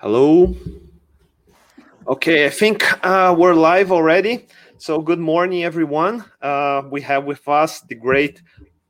Hello. Okay, I think uh, we're live already. So, good morning, everyone. Uh, we have with us the great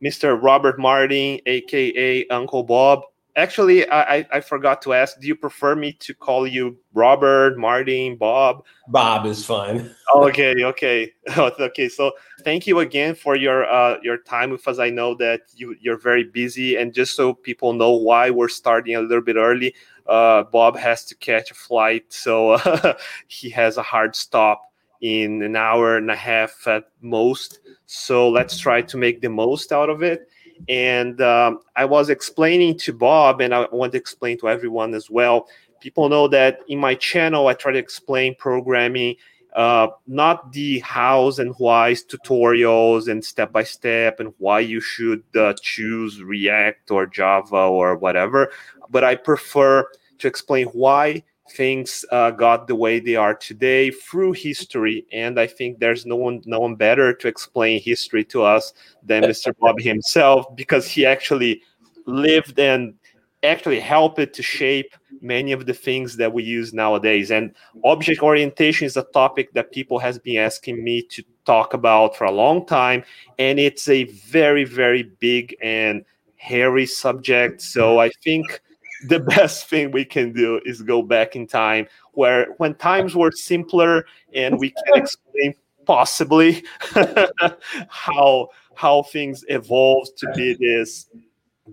Mr. Robert Martin, aka Uncle Bob. Actually, I, I forgot to ask. Do you prefer me to call you Robert, Martin, Bob? Bob is fine. okay, okay, okay. So, thank you again for your uh, your time with us. I know that you you're very busy, and just so people know why we're starting a little bit early, uh, Bob has to catch a flight, so uh, he has a hard stop in an hour and a half at most. So let's try to make the most out of it. And um, I was explaining to Bob, and I want to explain to everyone as well. People know that in my channel, I try to explain programming, uh, not the hows and whys tutorials and step by step and why you should uh, choose React or Java or whatever, but I prefer to explain why things uh, got the way they are today through history and i think there's no one no one better to explain history to us than mr bob himself because he actually lived and actually helped it to shape many of the things that we use nowadays. And object orientation is a topic that people has been asking me to talk about for a long time and it's a very very big and hairy subject. So i think the best thing we can do is go back in time where when times were simpler and we can explain possibly how how things evolved to be this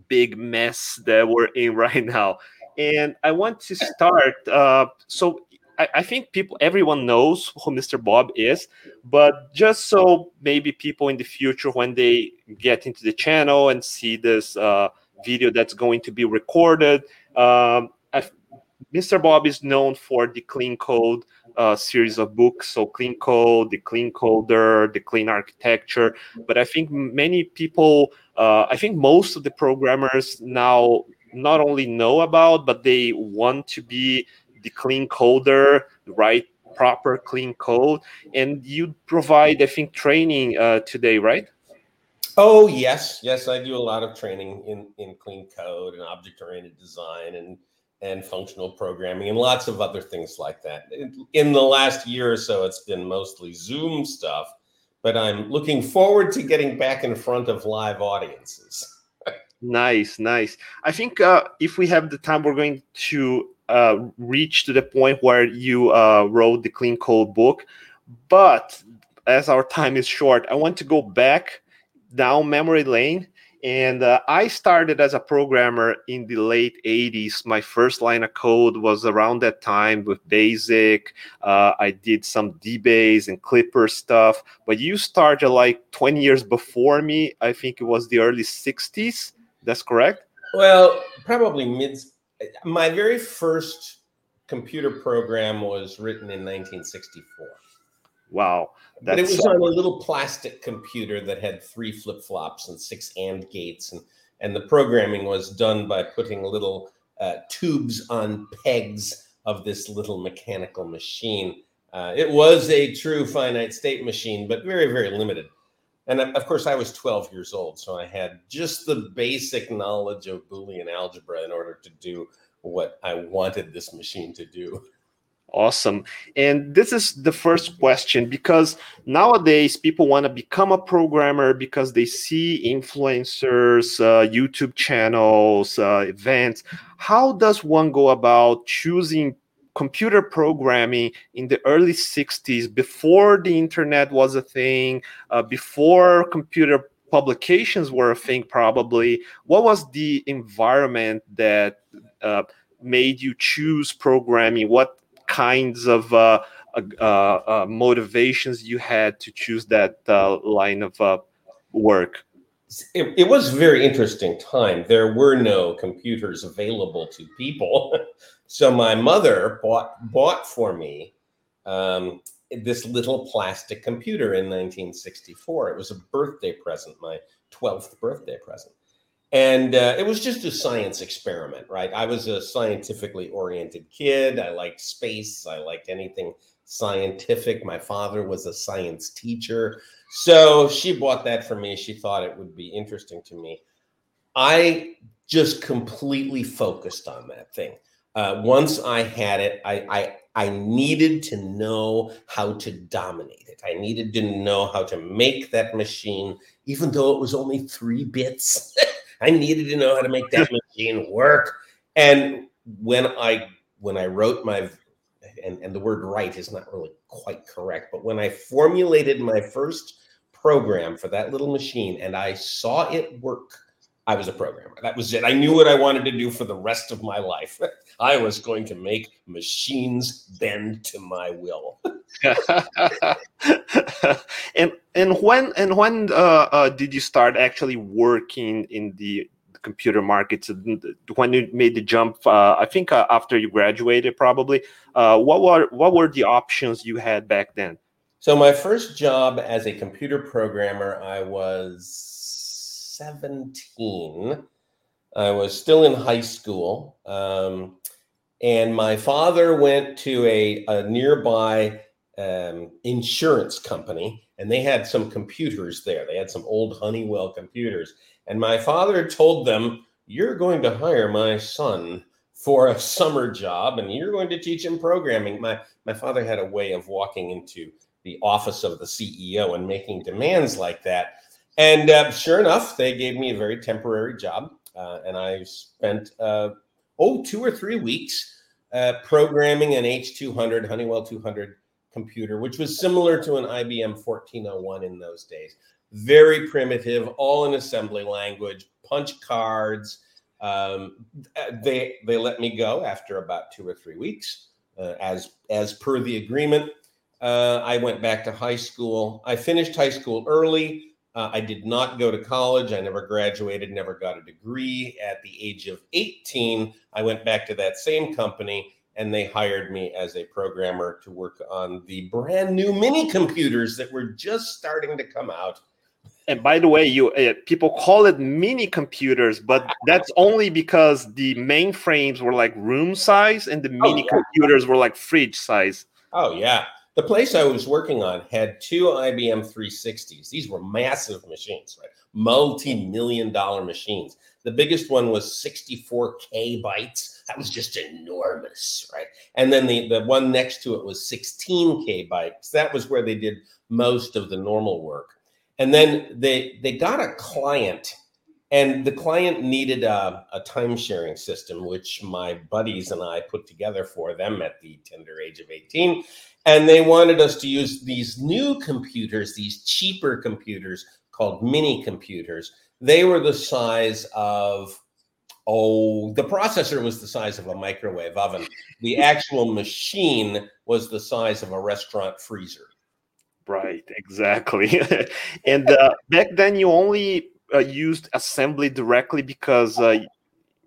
big mess that we're in right now. And i want to start uh, so I, I think people everyone knows who mr bob is but just so maybe people in the future when they get into the channel and see this uh, video that's going to be recorded. Um, Mr. Bob is known for the Clean Code uh, series of books. So, Clean Code, the Clean Coder, the Clean Architecture. But I think many people, uh, I think most of the programmers now not only know about, but they want to be the Clean Coder, write proper clean code. And you provide, I think, training uh, today, right? Oh yes, yes, I do a lot of training in in clean code and object oriented design and and functional programming and lots of other things like that. In the last year or so, it's been mostly Zoom stuff, but I'm looking forward to getting back in front of live audiences. nice, nice. I think uh, if we have the time, we're going to uh, reach to the point where you uh, wrote the clean code book. But as our time is short, I want to go back down memory lane. And uh, I started as a programmer in the late 80s. My first line of code was around that time with Basic. Uh, I did some DBase and Clipper stuff. But you started like 20 years before me. I think it was the early 60s. That's correct? Well, probably mid. My very first computer program was written in 1964. Wow. That's but it was on a little plastic computer that had three flip flops and six AND gates, and and the programming was done by putting little uh, tubes on pegs of this little mechanical machine. Uh, it was a true finite state machine, but very very limited. And of course, I was 12 years old, so I had just the basic knowledge of Boolean algebra in order to do what I wanted this machine to do. Awesome. And this is the first question because nowadays people want to become a programmer because they see influencers, uh, YouTube channels, uh, events. How does one go about choosing computer programming in the early 60s before the internet was a thing, uh, before computer publications were a thing, probably? What was the environment that uh, made you choose programming? What kinds of uh, uh, uh, motivations you had to choose that line of work? It, it, was a very interesting time. There were no computers available to people. so my mother bought bought for me um, this little plastic computer in 1964. It was a birthday present, my 12th birthday present. And uh, it was just a science experiment, right? I was a scientifically oriented kid. I liked space. I liked anything scientific. My father was a science teacher. So she bought that for me. She thought it would be interesting to me. I just completely focused on that thing. Uh, once I had it, I, I I needed to know how to dominate it. I needed to know how to make that machine, even though it was only three bits. I needed to know how to make that machine work. And when I when I wrote my and, and the word write is not really quite correct, but when I formulated my first program for that little machine and I saw it work I was a programmer. That was it. I knew what I wanted to do for the rest of my life. I was going to make machines bend to my will. and and when and when uh, uh, did you start actually working in the computer markets? When you made the jump, uh, I think uh, after you graduated, probably. Uh, what were what were the options you had back then? So my first job as a computer programmer, I was 17. I was still in high school. Um, and my father went to a, a nearby um, insurance company and they had some computers there. They had some old Honeywell computers. And my father told them, You're going to hire my son for a summer job and you're going to teach him programming. My, my father had a way of walking into the office of the CEO and making demands like that. And uh, sure enough, they gave me a very temporary job. Uh, and I spent, uh, oh, two or three weeks uh, programming an H200, Honeywell 200 computer, which was similar to an IBM 1401 in those days. Very primitive, all in assembly language, punch cards. Um, they they let me go after about two or three weeks, uh, as as per the agreement. Uh, I went back to high school. I finished high school early. Uh, I did not go to college. I never graduated, never got a degree. At the age of 18, I went back to that same company and they hired me as a programmer to work on the brand new mini computers that were just starting to come out. And by the way, you uh, people call it mini computers, but that's only because the mainframes were like room size and the oh, mini yeah. computers were like fridge size. Oh yeah. The place I was working on had two IBM 360s. These were massive machines, right? Multi-million dollar machines. The biggest one was 64K bytes. That was just enormous, right? And then the, the one next to it was 16K bytes. That was where they did most of the normal work. And then they they got a client and the client needed a, a time sharing system, which my buddies and I put together for them at the tender age of 18. And they wanted us to use these new computers, these cheaper computers called mini computers. They were the size of, oh, the processor was the size of a microwave oven. The actual machine was the size of a restaurant freezer. Right, exactly. and uh, back then, you only uh, used assembly directly because uh,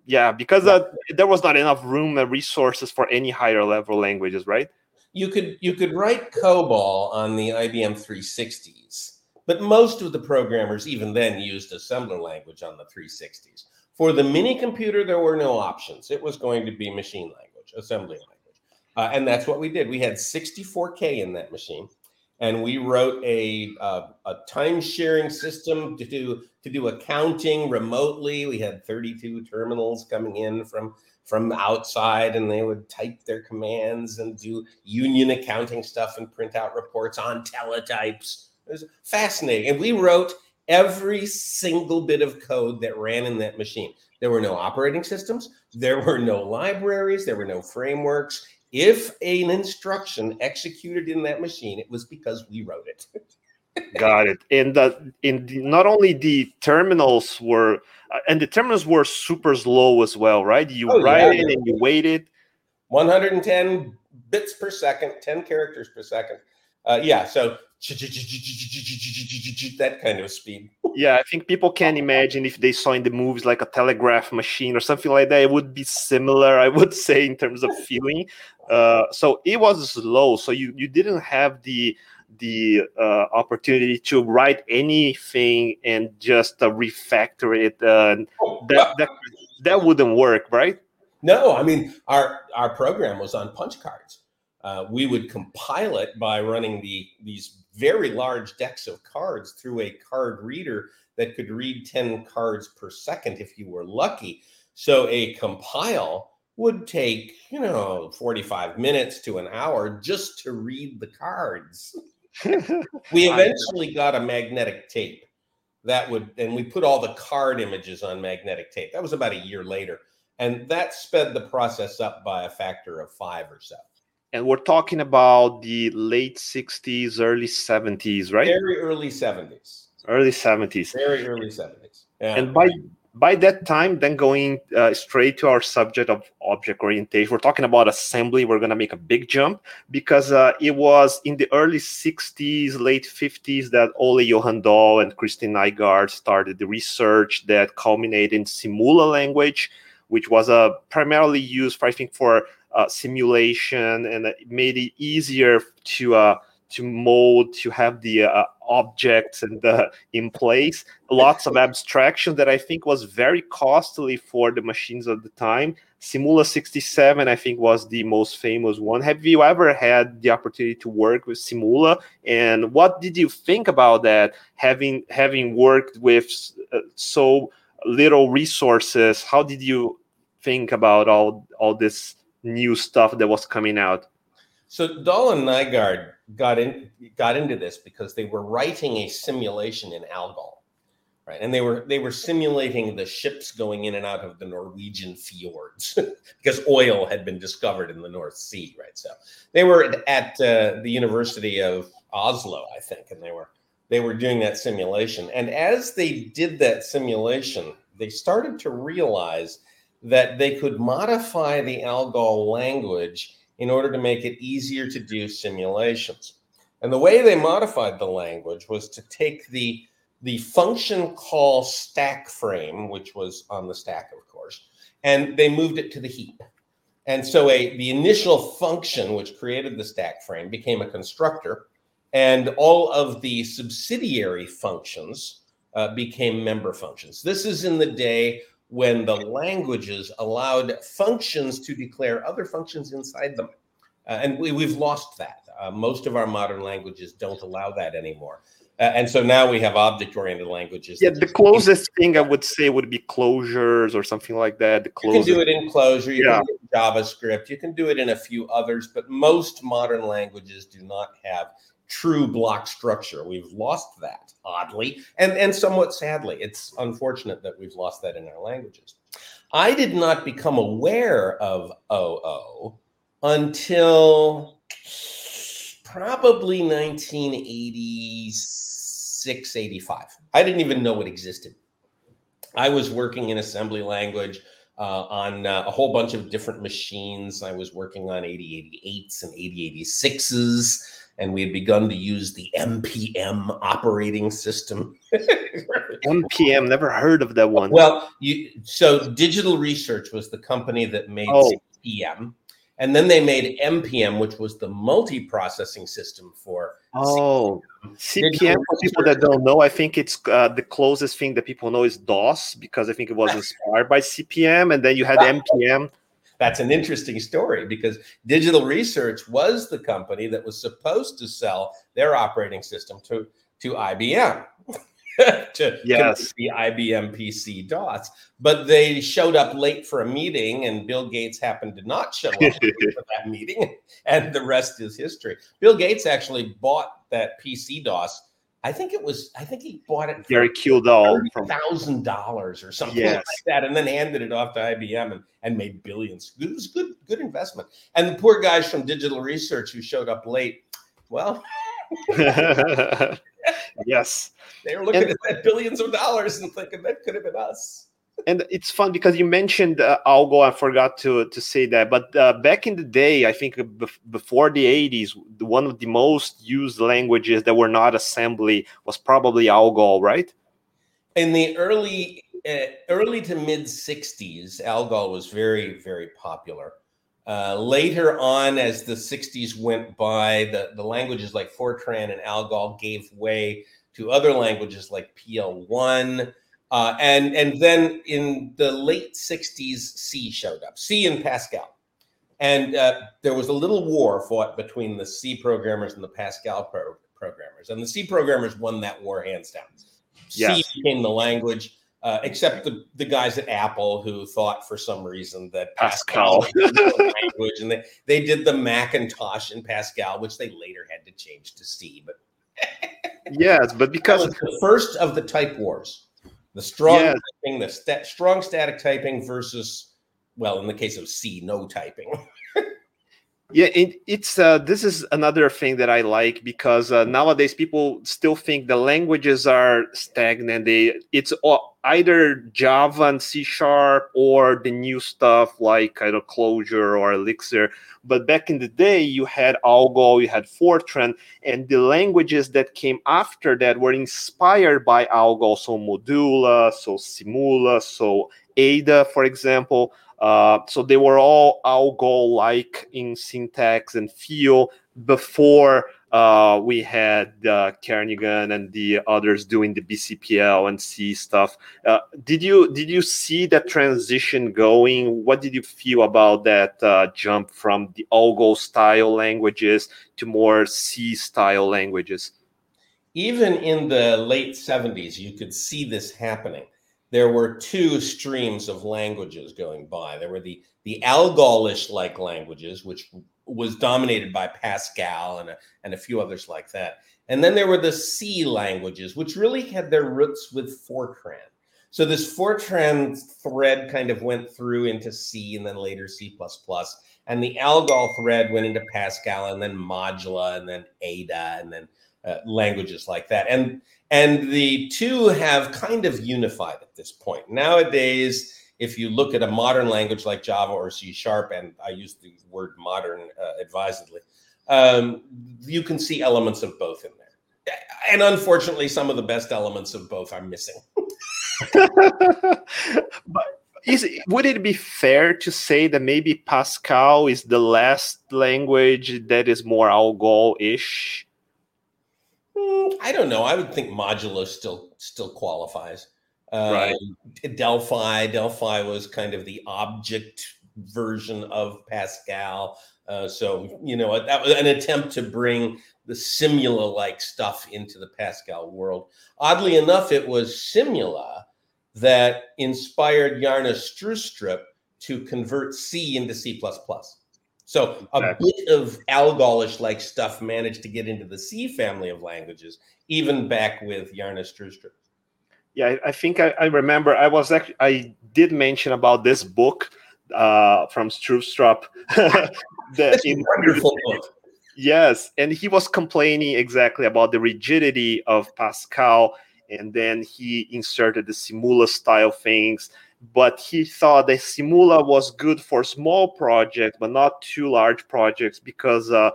yeah because uh, there was not enough room and resources for any higher level languages right you could you could write cobol on the ibm 360s but most of the programmers even then used assembler language on the 360s for the mini computer there were no options it was going to be machine language assembly language uh, and that's what we did we had 64k in that machine and we wrote a uh, a time sharing system to do to do accounting remotely. We had 32 terminals coming in from from outside, and they would type their commands and do union accounting stuff and print out reports on teletypes. It was fascinating, and we wrote every single bit of code that ran in that machine. There were no operating systems, there were no libraries, there were no frameworks if an instruction executed in that machine, it was because we wrote it. Got it. And the, in the, not only the terminals were, uh, and the terminals were super slow as well, right? You oh, write yeah. it and you wait it. 110 bits per second, 10 characters per second. Uh, yeah, so that kind of speed. Yeah, I think people can imagine if they saw in the movies like a telegraph machine or something like that, it would be similar, I would say, in terms of feeling. Uh, so it was slow. So you, you didn't have the the uh, opportunity to write anything and just uh, refactor it. Uh, that, that that wouldn't work, right? No, I mean our our program was on punch cards. Uh, we would compile it by running the these very large decks of cards through a card reader that could read 10 cards per second if you were lucky. So a compile would take, you know, 45 minutes to an hour just to read the cards. we eventually got a magnetic tape that would, and we put all the card images on magnetic tape. That was about a year later. And that sped the process up by a factor of five or so. And we're talking about the late 60s, early 70s, right? Very early 70s. Early 70s. Very early 70s. Yeah. And by by that time, then going uh, straight to our subject of object orientation, we're talking about assembly. We're going to make a big jump because uh, it was in the early 60s, late 50s that Ole Johan Dahl and Kristen Nygaard started the research that culminated in Simula language, which was uh, primarily used, for, I think, for uh, simulation and it made it easier to uh, to mold, to have the uh, objects and uh, in place. Lots of abstraction that I think was very costly for the machines of the time. Simula 67, I think, was the most famous one. Have you ever had the opportunity to work with Simula? And what did you think about that? Having having worked with uh, so little resources, how did you think about all all this new stuff that was coming out? So Dahl and Nygaard got in got into this because they were writing a simulation in Algol, right? And they were they were simulating the ships going in and out of the Norwegian fjords because oil had been discovered in the North Sea, right? So they were at uh, the University of Oslo, I think, and they were they were doing that simulation. And as they did that simulation, they started to realize that they could modify the Algol language in order to make it easier to do simulations. And the way they modified the language was to take the, the function call stack frame, which was on the stack, of course, and they moved it to the heap. And so a, the initial function, which created the stack frame, became a constructor, and all of the subsidiary functions uh, became member functions. This is in the day when the languages allowed functions to declare other functions inside them. Uh, and we, have lost that. Uh, most of our modern languages don't allow that anymore. Uh, and so now we have object oriented languages. Yeah, the closest thing I would say would be closures or something like that. The you can do it in Clojure, you yeah. can do it in JavaScript, you can do it in a few others, but most modern languages do not have true block structure. We've lost that, oddly, and, and somewhat sadly. It's unfortunate that we've lost that in our languages. I did not become aware of OO until probably 1986, 85. I didn't even know it existed. I was working in assembly language uh, on uh, a whole bunch of different machines. I was working on 8088s and 8086s and we had begun to use the MPM operating system. MPM, never heard of that one. Well, you, so Digital Research was the company that made oh. CPM, and then they made MPM, which was the multi-processing system for. Oh, CPM. CPM for people that don't know, I think it's uh, the closest thing that people know is DOS because I think it was inspired by CPM, and then you had MPM that's an interesting story because Digital Research was the company that was supposed to sell their operating system to, to IBM. to yes. the IBM PC DOS, but they showed up late for a meeting, and Bill Gates happened to not show up for that meeting, and the rest is history. Bill Gates actually bought that PC DOS I think it was. I think he bought it. Gary Kildall from thousand dollars or something yes. like that, and then handed it off to IBM and, and made billions. It was good, good investment. And the poor guys from Digital Research who showed up late, well, yes, they were looking and, at billions of dollars and thinking that could have been us and it's fun because you mentioned uh, Algol. I forgot to to say that, but uh, back in the day, I think before the '80s, one of the most used languages that were not assembly was probably Algol, right? In the early uh, early to mid '60s, Algol was very very popular. Uh, later on, as the '60s went by, the the languages like Fortran and Algol gave way to other languages like PL1 uh, and and then in the late 60s, C showed up, C and Pascal. And uh, there was a little war fought between the C programmers and the Pascal pro- programmers. And the C programmers won that war hands down. Yes. C became the language. uh, except the, the guys at Apple who thought for some reason that Pascal, Pascal language, and they, they did the Macintosh in Pascal, which they later had to change to C. But yes, but because the first of the type wars, the strong yes. typing, the st- strong static typing versus, well, in the case of C, no typing. Yeah, it, it's uh, this is another thing that I like because uh, nowadays people still think the languages are stagnant. They it's either Java and C sharp or the new stuff like kind of Clojure or Elixir. But back in the day, you had Algol, you had Fortran, and the languages that came after that were inspired by Algol. So Modula, so Simula, so Ada, for example. Uh, so they were all Algol like in syntax and feel before uh, we had uh, Kernighan and the others doing the BCPL and C stuff. Uh, did you did you see that transition going? What did you feel about that uh, jump from the Algol style languages to more C style languages? Even in the late 70s, you could see this happening there were two streams of languages going by. There were the the Algolish like languages, which was dominated by Pascal and a, and a few others like that. And then there were the C languages, which really had their roots with Fortran. So this Fortran thread kind of went through into C and then later C++. And the Algol thread went into Pascal and then Modula and then Ada and then uh, languages like that. And and the two have kind of unified at this point. Nowadays, if you look at a modern language like Java or C sharp, and I use the word modern uh, advisedly, um, you can see elements of both in there. And unfortunately, some of the best elements of both are missing. but is would it be fair to say that maybe Pascal is the last language that is more Algol-ish? Mm, I don't know. I would think Modula still still qualifies. Um, right. Delphi. Delphi was kind of the object version of Pascal. Uh, so you know that was an attempt to bring the Simula like stuff into the Pascal world. Oddly enough, it was Simula that inspired Bjarne Stroustrup to convert C into C++. So a bit of Algolish like stuff managed to get into the C family of languages, even back with Bjarne Stroustrup. Yeah, I think I, I, remember I was actually I did mention about this book uh, from Stroustrup. That's a wonderful book. Yes, and he was complaining exactly about the rigidity of Pascal, and then he inserted the Simula style things but he thought that Simula was good for small projects, but not too large projects because uh,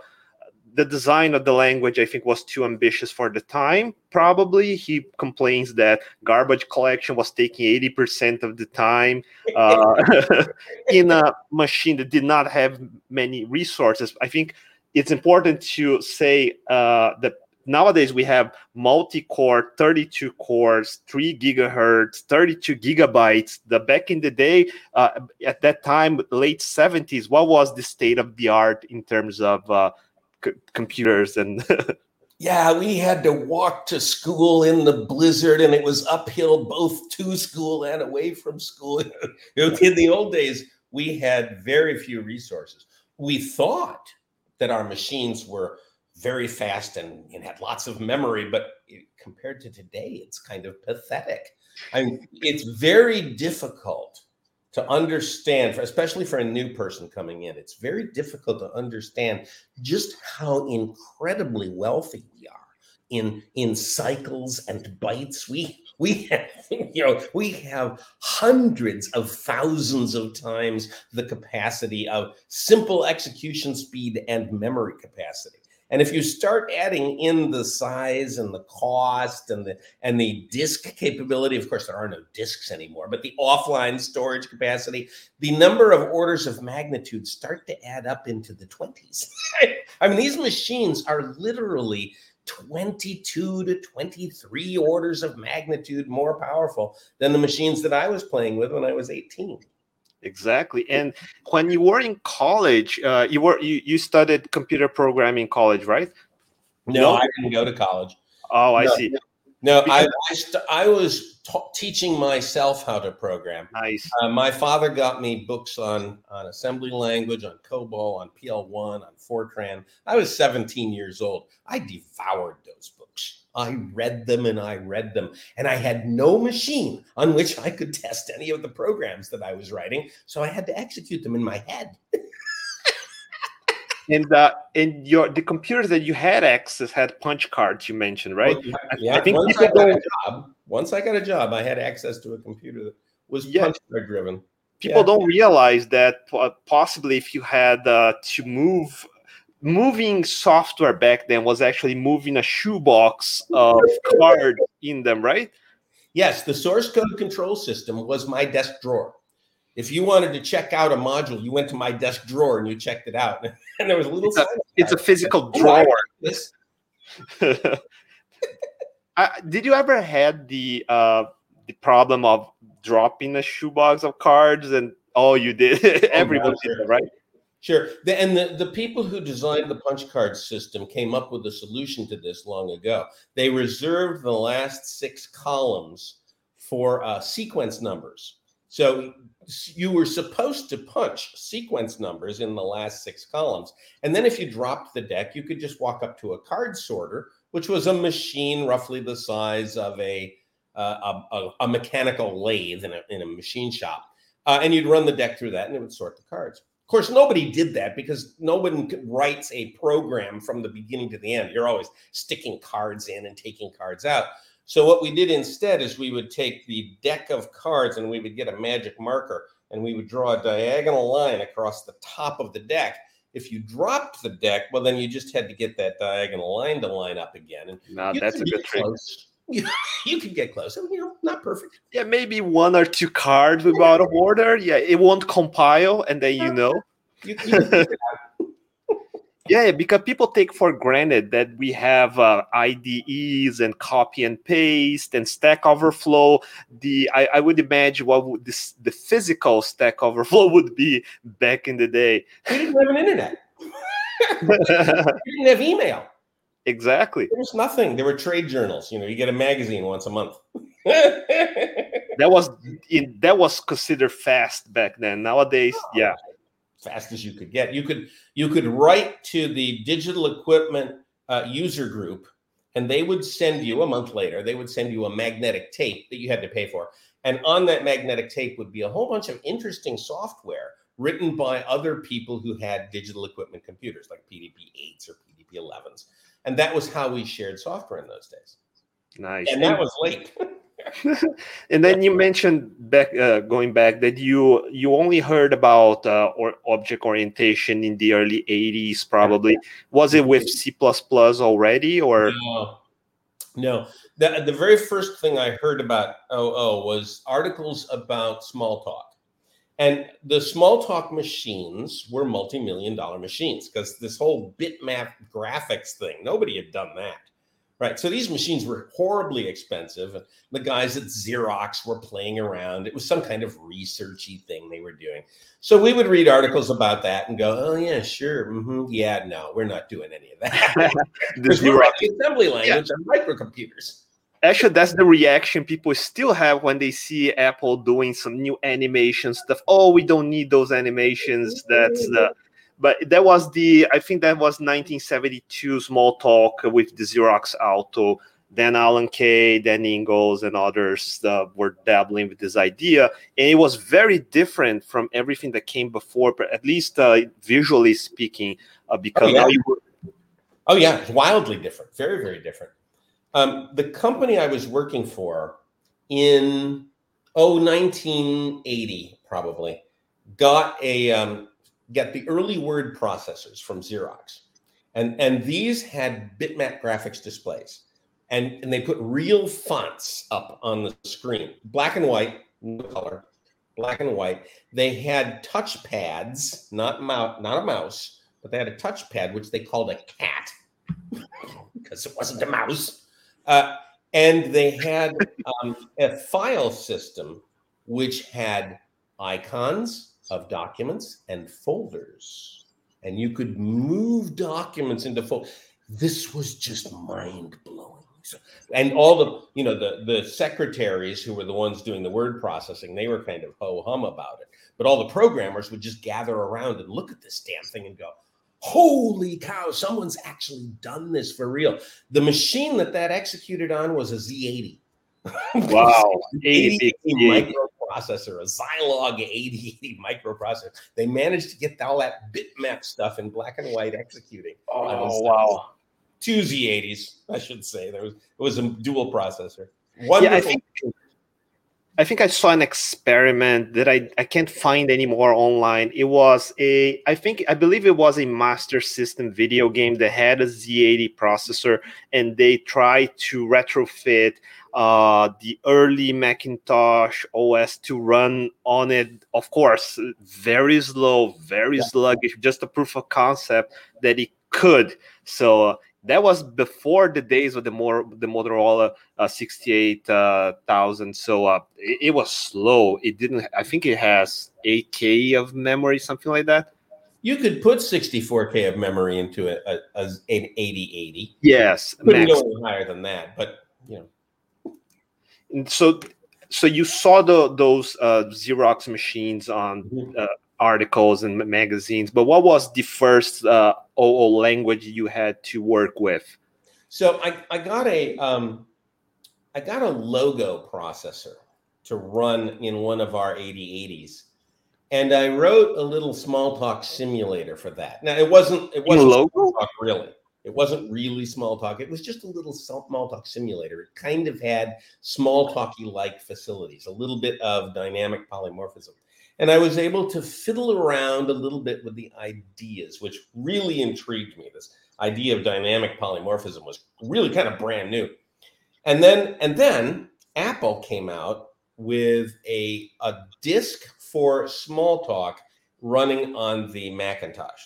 the design of the language, I think, was too ambitious for the time. Probably he complains that garbage collection was taking 80% of the time uh, in a machine that did not have many resources. I think it's important to say uh, that nowadays we have multi-core 32 cores 3 gigahertz 32 gigabytes. The back in the day uh, at that time late 70s what was the state of the art in terms of uh, c- computers and yeah we had to walk to school in the blizzard and it was uphill both to school and away from school. In the old days we had very few resources. We thought that our machines were very fast and, and had lots of memory, but it, compared to today, it's kind of pathetic. I mean, it's very difficult to understand, especially for a new person coming in. It's very difficult to understand just how incredibly wealthy we are in in cycles and bytes. We we have, you know we have hundreds of thousands of times the capacity of simple execution speed and memory capacity and if you start adding in the size and the cost and the and the disk capability, of course there are no disks anymore, but the offline storage capacity, the number of orders of magnitude start to add up into the 20s. I mean, these machines are literally 22 to 23 orders of magnitude more powerful than the machines that I was playing with when I was 18. Exactly. And when you were in college, uh, you were you, you studied computer programming in college, right? No, no, I didn't go to college. Oh, I no. see. No, I I, st- I was ta- teaching myself how to program. Nice. Uh, my father got me books on on assembly language, on COBOL, on PL1, on Fortran. I was 17 years old. I devoured those books. I read them and I read them, and I had no machine on which I could test any of the programs that I was writing. So I had to execute them in my head. And uh, and your the computers that you had access had punch cards. You mentioned right. Well, yeah, I think once I got a job, once I got a job, I had access to a computer that was Yeah. punch card driven. people Yeah. don't realize that possibly if you had uh, to move moving software back then was actually moving a shoebox of cards in them right Yes, the source code control system was my desk drawer. If you wanted to check out a module, you went to my desk drawer and you checked it out, and there was a little. It's a- it's a physical Oh, drawer. I, did you ever had the uh the problem of dropping a shoebox of cards and oh you did everyone did sure. right Sure. The, and the, the people who designed the punch card system came up with a solution to this long ago. They reserved the last six columns for uh, sequence numbers. So you were supposed to punch sequence numbers in the last six columns. And then if you dropped the deck, you could just walk up to a card sorter, which was a machine roughly the size of a, uh, a, a, a mechanical lathe in a, in a machine shop. Uh, and you'd run the deck through that and it would sort the cards. Of course, nobody did that because no one writes a program from the beginning to the end. You're always sticking cards in and taking cards out. So what we did instead is we would take the deck of cards and we would get a magic marker and we would draw a diagonal line across the top of the deck. If you dropped the deck, well, then you just had to get that diagonal line to line up again. And no that's a good get trick close. You, you could get close. I mean, you know, not perfect. yeah maybe one or two cards with out of order yeah it won't compile and then you know You, you could figure it out. Yeah, because people take for granted that we have uh, IDEs and copy and paste and Stack Overflow. The I, I would imagine what would this the physical Stack Overflow would be back in the day. we didn't have an internet. We didn't have email. Exactly. There was nothing. There were trade journals. You know, you get a magazine once a month. That was in, that was considered fast back then. Nowadays, yeah, Fast as you could get. You could you could write to the digital equipment uh, user group, and they would send you a month later. They would send you a magnetic tape that you had to pay for, and on that magnetic tape would be a whole bunch of interesting software written by other people who had digital equipment computers, like PDP eights or PDP elevens, and that was how we shared software in those days. nice. And that was late. and then you mentioned back uh, going back that you you only heard about uh, or object orientation in the early 80s probably was it with c++ already or No, no. The, the very first thing I heard about OO was articles about Smalltalk. And the Smalltalk machines were multi million dollar machines because this whole bitmap graphics thing, nobody had done that. Right. So these machines were horribly expensive. And the guys at Xerox were playing around. It was some kind of researchy thing they were doing. So we would read articles about that and go, oh, yeah, sure. mhm, yeah, no, we're not doing any of that. the Because we're Xerox? writing assembly language on microcomputers. Actually that's the reaction people still have when they see apple doing some new animation stuff oh we don't need those animations that's the but that was the i think that was 1972 Smalltalk with the xerox Alto then alan kay Dan Ingalls and others uh, were dabbling with this idea and it was very different from everything that came before but at least uh, visually speaking uh, because Oh, yeah. now you were Oh yeah, wildly different. Very, very different. Um, the company I was working for in oh 1980 probably got a um, got the early word processors from Xerox, and and these had bitmap graphics displays, and and they put real fonts up on the screen, black and white, no color, black and white. They had touch pads, not mouse, not a mouse, but they had a touch pad which they called a cat because it wasn't a mouse. Uh, and they had um, a file system which had icons of documents and folders. And you could move documents into folders. This was just mind blowing and all the you know the the secretaries who were the ones doing the word processing they were kind of ho hum about it but all the programmers would just gather around and look at this damn thing and go holy cow someone's actually done this for real the machine that that executed on was a z80 wow 80 microprocessor a zilog 8080 microprocessor they managed to get all that bitmap stuff in black and white executing oh wow two Z80s, I should say. There was it was a dual processor. Wonderful. Yeah, I think, I saw an experiment that I, I can't find anymore online. It was a I think I believe it was a Master System video game that had a Z80 processor, and they tried to retrofit uh, the early Macintosh OS to run on it. Of course, very slow, very yeah. sluggish. Just a proof of concept that it could. So that was before the days of the more the Motorola uh, 68000 so uh, it, it, was slow. It didn't I think it has 8k of memory something like that. You could put 64k of memory into a, a, a an 8080 yes couldn't go higher than that but you know. And so so you saw the those uh, Xerox machines on mm-hmm. uh, articles and magazines, but what was the first uh, OO language you had to work with? So I, I got a um, I got a logo processor to run in one of our 8080s. And I wrote a little small talk simulator for that. Now it wasn't it wasn't Smalltalk really. It wasn't really Smalltalk. It was just a little small talk simulator. It kind of had Smalltalky like facilities, a little bit of dynamic polymorphism. And I was able to fiddle around a little bit with the ideas, which really intrigued me. This idea of dynamic polymorphism was really kind of brand new. And then, and then Apple came out with a, a disk for Smalltalk running on the Macintosh.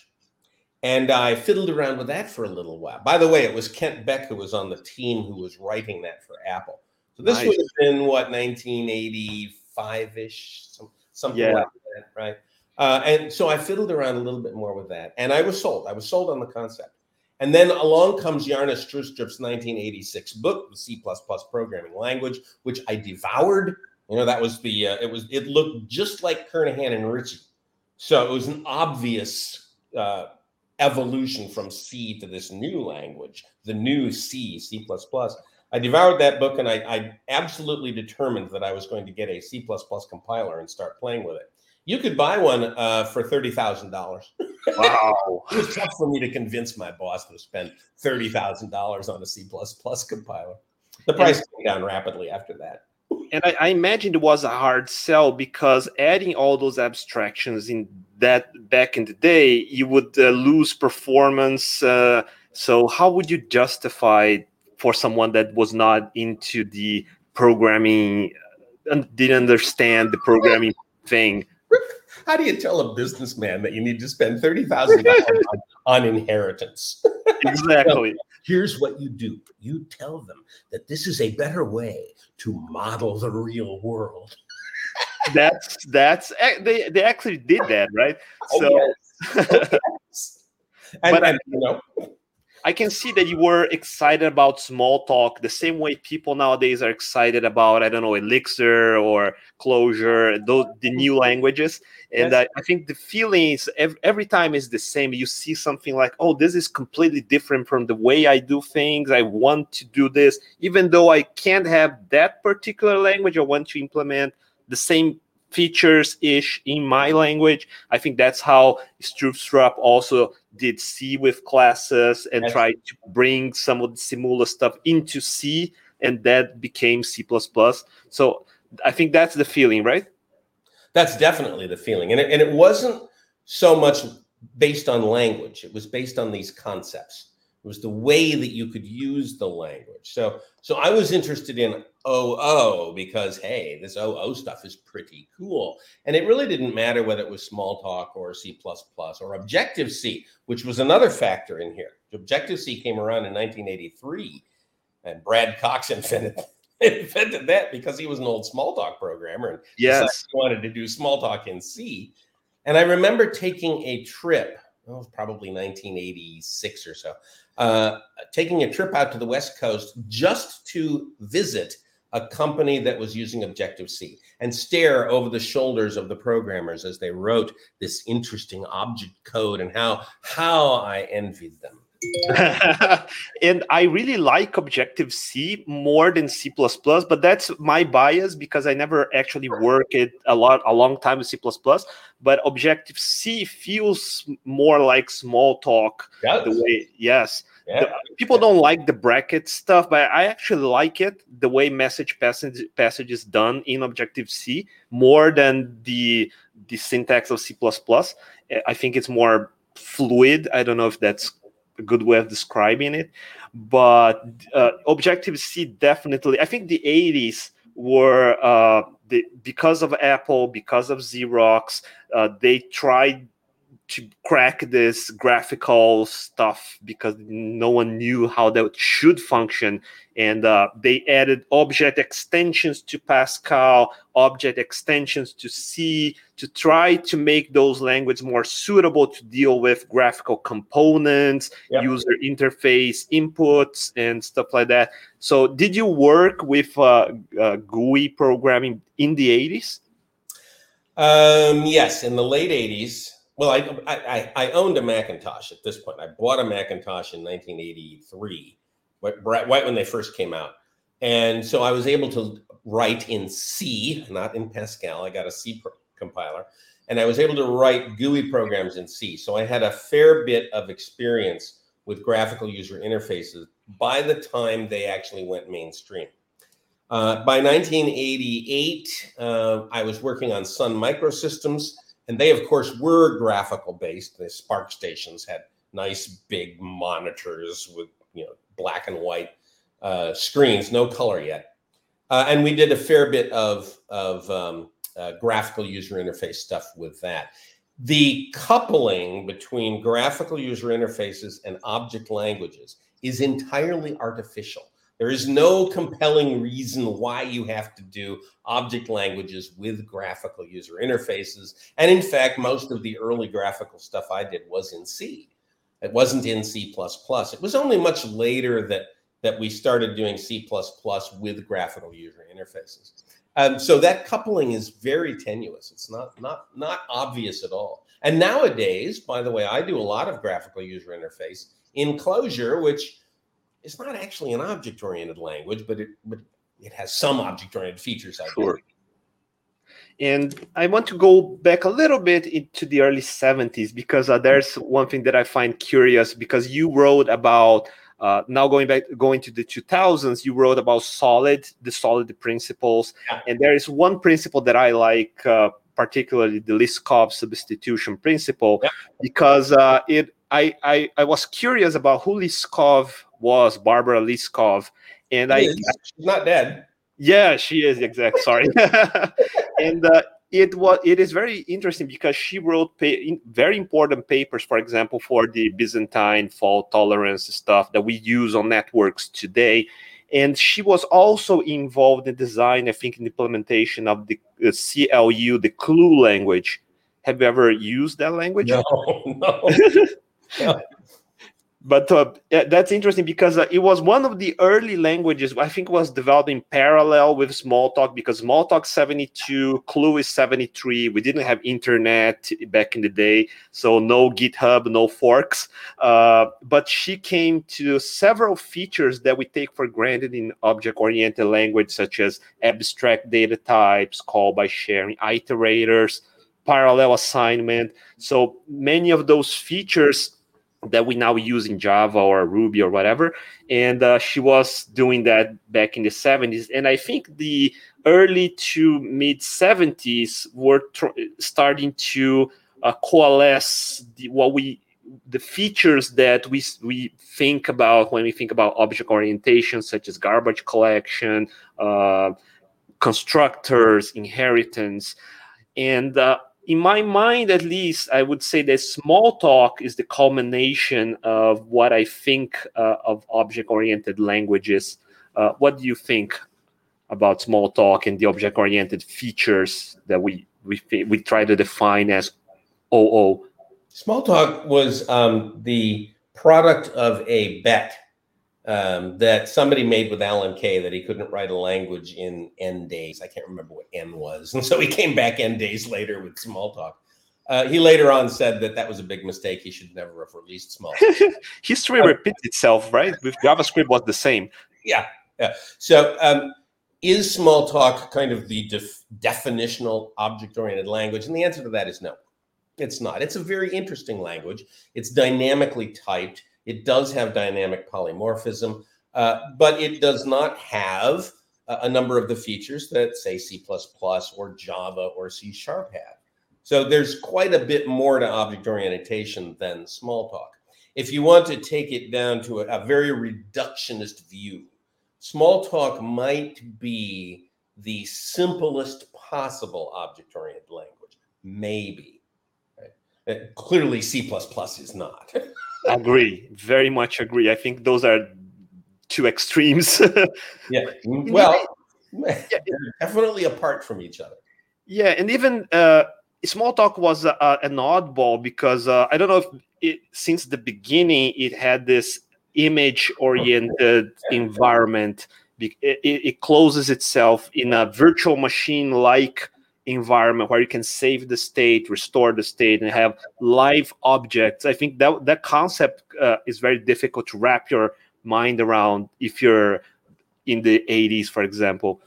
And I fiddled around with that for a little while. By the way, it was Kent Beck who was on the team who was writing that for Apple. So this nice. would have been what 1985 ish, something yeah. like that, right? Uh, and so I fiddled around a little bit more with that, and I was sold. I was sold on the concept. And then along comes Bjarne Stroustrup's 1986 book, the C++ programming language, which I devoured. You know, that was the uh, it was it looked just like Kernighan and Ritchie, so it was an obvious uh, evolution from C to this new language, the new C, C++. I devoured that book and I, I, absolutely determined that I was going to get a C compiler and start playing with it. You could buy one uh, for thirty thousand dollars. Wow! it was tough for me to convince my boss to spend thirty thousand dollars on a C compiler. The price and, came down rapidly after that. And I, I imagine it was a hard sell because adding all those abstractions in that back in the day, you would uh, lose performance. Uh, so how would you justify for someone that was not into the programming and didn't understand the programming thing how do you tell a businessman that you need to spend $30,000 on, inheritance? Exactly. here's what you do you tell them that this is a better way to model the real world. that's that's eh, they, they actually did that, right? Oh, so yes. Oh, yes. And, but and, you know I can see that you were excited about Smalltalk the same way people nowadays are excited about I don't know Elixir or Clojure, those the mm-hmm. new languages. And yes. I, I, think the feeling is every, every time is the same. You see something like, oh, this is completely different from the way I do things. I want to do this, even though I can't have that particular language. I want to implement the same features ish in my language. I think that's how Stroustrup also did C with classes and yes. tried to bring some of the Simula stuff into C, and that became C. So I think that's the feeling, right? That's definitely the feeling. And it, and it wasn't so much based on language, it was based on these concepts. It was the way that you could use the language. So, so I was interested in OO because hey, this OO stuff is pretty cool. And it really didn't matter whether it was Smalltalk or C or Objective C, which was another factor in here. Objective C came around in 1983, and Brad Cox invented invented that because he was an old Smalltalk programmer and yes, he wanted to do Smalltalk in C. And I remember taking a trip. Oh, it was probably 1986 or so. Uh, taking a trip out to the West Coast just to visit a company that was using Objective C and stare over the shoulders of the programmers as they wrote this interesting object code and how how I envied them. and I really like Objective C more than C++, but that's my bias because I never actually worked a lot a long time with C++. But Objective C feels more like Smalltalk. Yes. The way, yes. Yeah. The, people don't like the bracket stuff, but I actually like it the way message passage passage is done in Objective C more than the the syntax of C++. I think it's more fluid. I don't know if that's a good way of describing it, but uh, Objective C definitely. I think the 80s were uh, the, because of Apple, because of Xerox, uh, they tried to crack this graphical stuff because no one knew how that should function. And uh, they added object extensions to pascal object extensions to c to try to make those languages more suitable to deal with graphical components user interface inputs and stuff like that. So did you work with uh, uh, gui programming in the 80s um, yes in the late 80s well, I, I, I owned a Macintosh at this point. I bought a Macintosh in 1983, right, right when they first came out. And so I was able to write in C, not in Pascal. I got a C compiler, and I was able to write GUI programs in C. So I had a fair bit of experience with graphical user interfaces by the time they actually went mainstream. Uh, by 1988, uh, I was working on Sun Microsystems and they of course were graphical based the SPARCstations had nice big monitors with you know black and white uh, screens no color yet. Uh, and we did a fair bit of of um, uh, graphical user interface stuff with that. The coupling between graphical user interfaces and object languages is entirely artificial there is no compelling reason why you have to do object languages with graphical user interfaces. And in fact, most of the early graphical stuff I did was in C. It wasn't in C++. It was only much later that, that we started doing C++ with graphical user interfaces. Um, so that coupling is very tenuous. It's not, not, not obvious at all. And nowadays, by the way, I do a lot of graphical user interface in Clojure, which it's not actually an object oriented language, but it but it has some object oriented features. I sure. Think. And I want to go back a little bit into the early 70s because uh, there's one thing that I find curious because you wrote about uh, now going back going to the 2000s you wrote about solid the solid principles yeah. and there is one principle that i like uh, particularly the liskov substitution principle yeah. because uh, it I, I i was curious about who liskov was Barbara Liskov, and I she's not dead. Yeah, she is exact. Sorry, and uh, it was it is very interesting because she wrote very important papers, for example, for the Byzantine fault tolerance stuff that we use on networks today. And she was also involved in design, I think, in implementation of the uh, CLU, the CLU language. Have you ever used that language? No, no. no but uh, that's interesting because uh, it was one of the early languages i think was developed in parallel with smalltalk because smalltalk 72 CLU is 73 we didn't have internet back in the day so no github no forks. Uh, but she came to several features that we take for granted in object-oriented language such as abstract data types call by sharing iterators parallel assignment. So many of those features that we now use in Java or Ruby or whatever. And uh, she was doing that back in the 70s. And I think the early to mid 70s were tr- starting to uh, coalesce the, what we the features that we we think about when we think about object orientation, such as garbage collection, uh, constructors, inheritance, and uh, in my mind, at least, I would say that Smalltalk is the culmination of what I think uh, of object-oriented languages. Uh, what do you think about Smalltalk and the object-oriented features that we we we try to define as OO? Smalltalk was um, the product of a bet um, that somebody made with Alan Kay that he couldn't write a language in n days. I can't remember what n was, and so he came back n days later with Smalltalk. Uh, he later on said that that was a big mistake. He should never have released Smalltalk. History repeats itself, right? With JavaScript was the same. Yeah, yeah. So um, is Smalltalk kind of the def- definitional object-oriented language? And the answer to that is no. It's not. It's a very interesting language. It's dynamically typed it does have dynamic polymorphism, uh, but it does not have a number of the features that, say, C or Java or C Sharp have. So there's quite a bit more to object orientation than Smalltalk. If you want to take it down to a, a very reductionist view, Smalltalk might be the simplest possible object oriented language. Maybe. Right? Uh, clearly, C is not. agree. Very much agree. I think those are two extremes. Yeah. Well yeah. definitely apart from each other. Yeah and even uh, Smalltalk was a, an oddball because uh, i don't know if it since the beginning it had this image oriented environment it, it, closes itself in a virtual machine like environment where you can save the state, restore the state, and have live objects. I think that that concept uh, is very difficult to wrap your mind around if you're in the 80s, for example.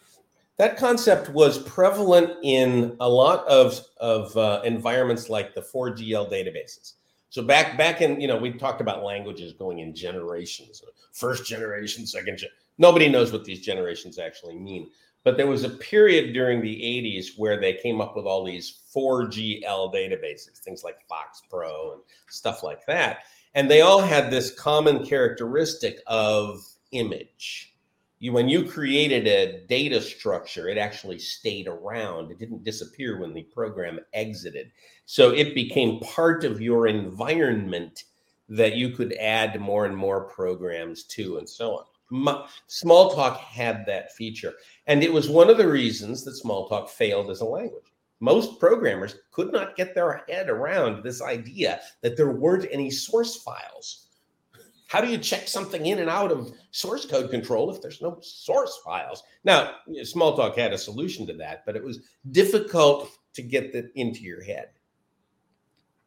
That concept was prevalent in a lot of of uh, environments like the 4GL databases. So back back in you know we talked about languages going in generations, first generation, second generation. Nobody knows what these generations actually mean. But there was a period during the 80s where they came up with all these 4GL databases, things like FoxPro and stuff like that. And they all had this common characteristic of image. You, when you created a data structure, it actually stayed around. It didn't disappear when the program exited. So it became part of your environment that you could add more and more programs to, and so on. Smalltalk had that feature. And it was one of the reasons that Smalltalk failed as a language. Most programmers could not get their head around this idea that there weren't any source files. How do you check something in and out of source code control if there's no source files? Now, Smalltalk had a solution to that, but it was difficult to get that into your head.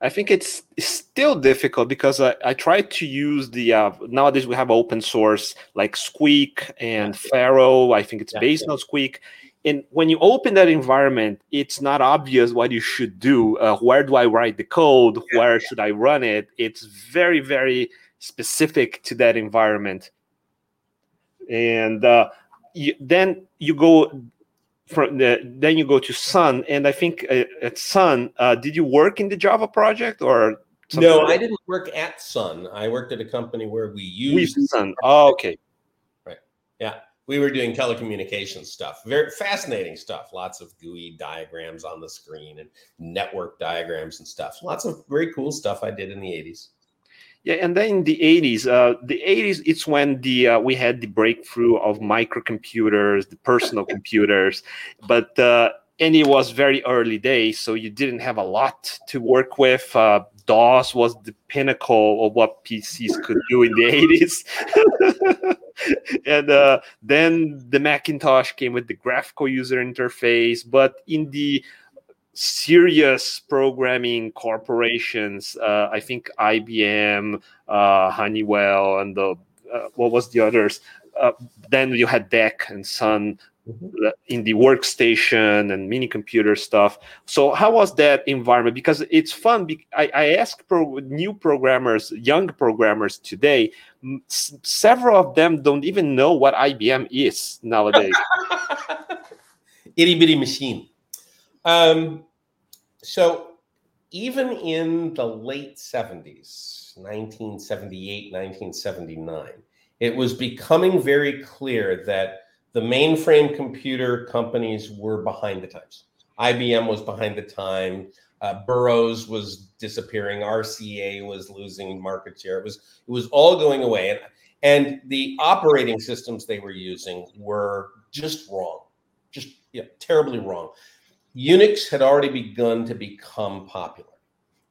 I think it's, still difficult because I, I try to use the uh, nowadays we have open source like Squeak and Pharo. I think it's yeah, based yeah. on Squeak. And when you open that environment, it's not obvious what you should do. Uh, where do I write the code? Where should I run it? It's very, very specific to that environment. And uh, you, then you go from the, then you go to Sun, and I think uh, at Sun, uh, did you work in the Java project or? No, like I didn't work at Sun. I worked at a company where we used Sun. Oh, okay. Right. Yeah, we were doing telecommunications stuff. Very fascinating stuff. Lots of GUI diagrams on the screen and network diagrams and stuff. Lots of very cool stuff I did in the '80s. Yeah, and then in the 80s, uh, the 80s, it's when the uh, we had the breakthrough of microcomputers, the personal computers, but uh, and it was very early days, so you didn't have a lot to work with. Uh, DOS was the pinnacle of what PCs could do in the 80s. and uh, then the Macintosh came with the graphical user interface, but in the serious programming corporations. Uh, I think IBM, uh, Honeywell, and the uh, what was the others? Uh, then you had DEC and Sun mm-hmm. in the workstation and mini computer stuff. So how was that environment? Because it's fun. I, I ask pro- new programmers, young programmers today. S- several of them don't even know what IBM is nowadays. Itty bitty machine. Um, so even in the late 70s, 1978, 1979, it was becoming very clear that the mainframe computer companies were behind the times. IBM was behind the time. Uh, Burroughs was disappearing. RCA was losing market share. It was it was all going away, and and the operating systems they were using were just wrong, just yeah, terribly wrong. Unix had already begun to become popular.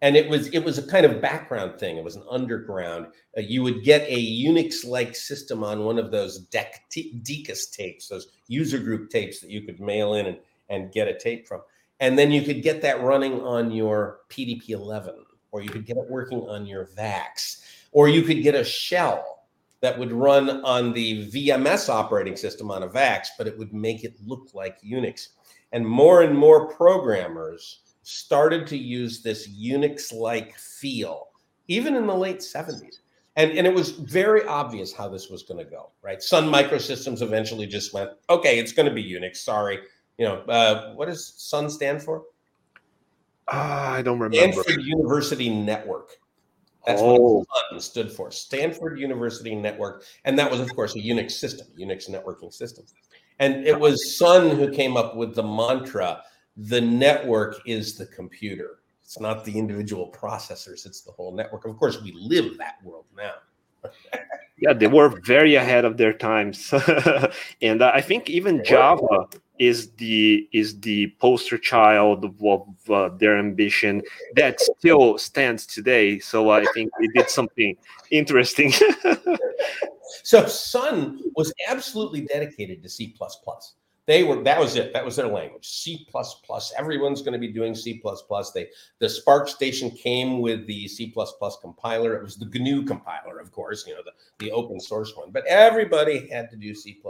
and it was it was a kind of background thing. It was an underground. Uh, you would get a Unix-like system on one of those DEC DECUS tapes, those user group tapes that you could mail in and, and get a tape from, and then you could get that running on your PDP-11, or you could get it working on your VAX, or you could get a shell that would run on the VMS operating system on a VAX, but it would make it look like Unix. And more and more programmers started to use this Unix like feel, even in the late 70s. And, and it was very obvious how this was going to go, right? Sun Microsystems eventually just went, okay, it's going to be Unix. Sorry. You know, uh, what does Sun stand for? Uh, I don't remember. Stanford University Network. That's oh. what SUN stood for, Stanford University Network. And that was, of course, a Unix system, Unix networking system. And it was Sun who came up with the mantra the network is the computer. It's not the individual processors, it's the whole network. Of course, we live that world now. yeah, they were very ahead of their times. and I think even Java is the is the poster child of uh, their ambition that still stands today. So I think they did something interesting. so Sun was absolutely dedicated to C++. They were that was it. That was their language. C++. Everyone's going to be doing C++. They the SPARCstation came with the C++ compiler. It was the GNU compiler, of course, you know, the, the open source one. But everybody had to do C++.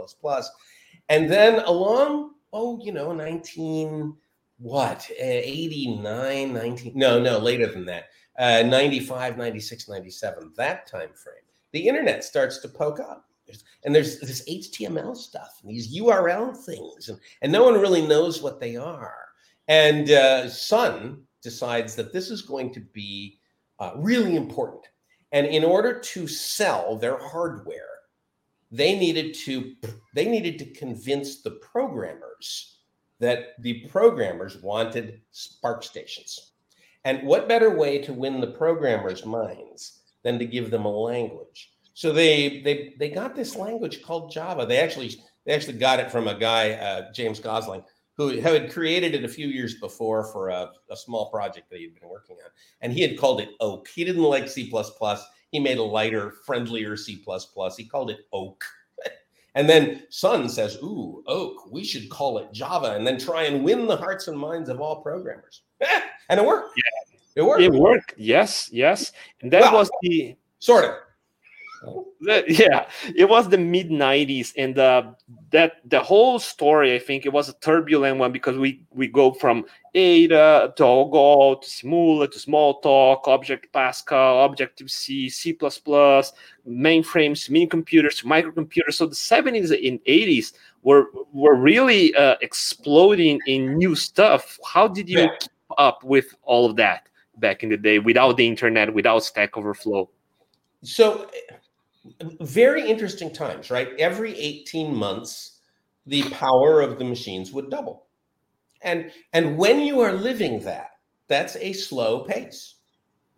And then along oh, you know, 19, what, 89, 19, no, no, later than that, uh, 95, 96, 97, that time frame. The internet starts to poke up. and there's this HTML stuff and these URL things, and, and no one really knows what they are. And uh, Sun decides that this is going to be uh, really important. And in order to sell their hardware, they needed to they needed to convince the programmers that the programmers wanted SPARCstations. And what better way to win the programmers minds than to give them a language? So they they they got this language called java. They actually they actually got it from a guy uh, james gosling who had created it a few years before for a, a small project that he'd been working on. And he had called it oak he didn't like c++ he made a lighter, friendlier C. He called it Oak. And then Sun says, Ooh, Oak, we should call it Java and then try and win the hearts and minds of all programmers. and it worked. Yeah. It worked. It worked. Yes, yes. And that well, was the sort of yeah it was the mid 90s and uh, that the whole story i think it was a turbulent one because we we go from ada to algol to simula to smalltalk object pascal objective c c++ mainframes mini computers microcomputers. So the 70s and 80s were were really uh, exploding in new stuff. How did you yeah. keep up with all of that back in the day without the internet without stack overflow? So very interesting times, right? Every 18 months, the power of the machines would double. And and when you are living that, that's a slow pace.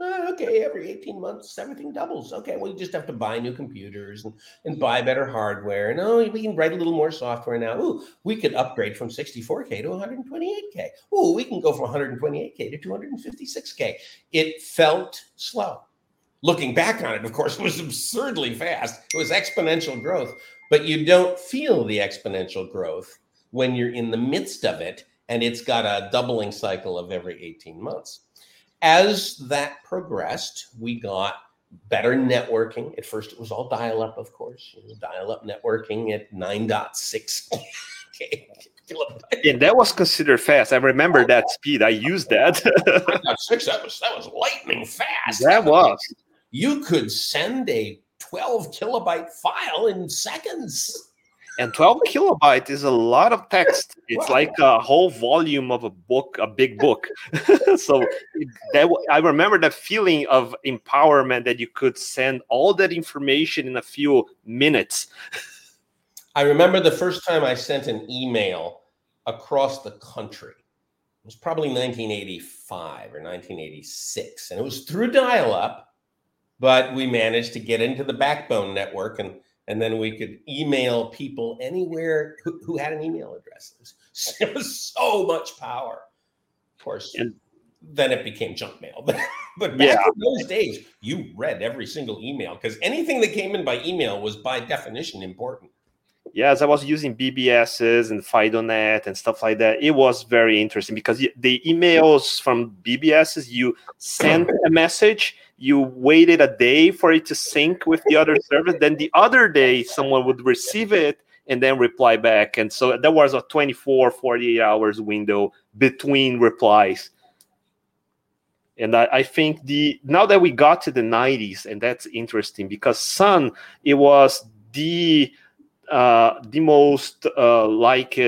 Uh, okay, every 18 months, everything doubles. Okay, well, you just have to buy new computers and, and buy better hardware. And oh, we can write a little more software now. Ooh, we could upgrade from 64K to 128K. Ooh, we can go from 128K to 256K. It felt slow looking back on it, of course, it was absurdly fast. It was exponential growth, but you don't feel the exponential growth when you're in the midst of it and it's got a doubling cycle of every 18 months. As that progressed, we got better networking. At first, it was all dial up, of course, you know, dial up networking at 9.6. and that was considered fast. I remember that speed. I used that. six. That was that was lightning fast. That was you could send a 12 kilobyte file in seconds. And 12 kilobyte is a lot of text. It's wow. like a whole volume of a book, a big book. so that I remember that feeling of empowerment that you could send all that information in a few minutes. I remember the first time I sent an email across the country. It was probably 1985 or 1986, and it was through dial-up but we managed to get into the backbone network and and then we could email people anywhere who, who had an email address. It was, so much power. Of course. And then it became junk mail. but back yeah. in those days, you read every single email because anything that came in by email was by definition important. Yes, I was using BBSs and FidoNet and stuff like that. It was very interesting because the emails from BBSs, you sent a message, you waited a day for it to sync with the other service, then the other day someone would receive it and then reply back. And so there was a 24, 48 hours window between replies. And I, I, think the now that we got to the 90s, and that's interesting because Sun, it was the the most uh, liked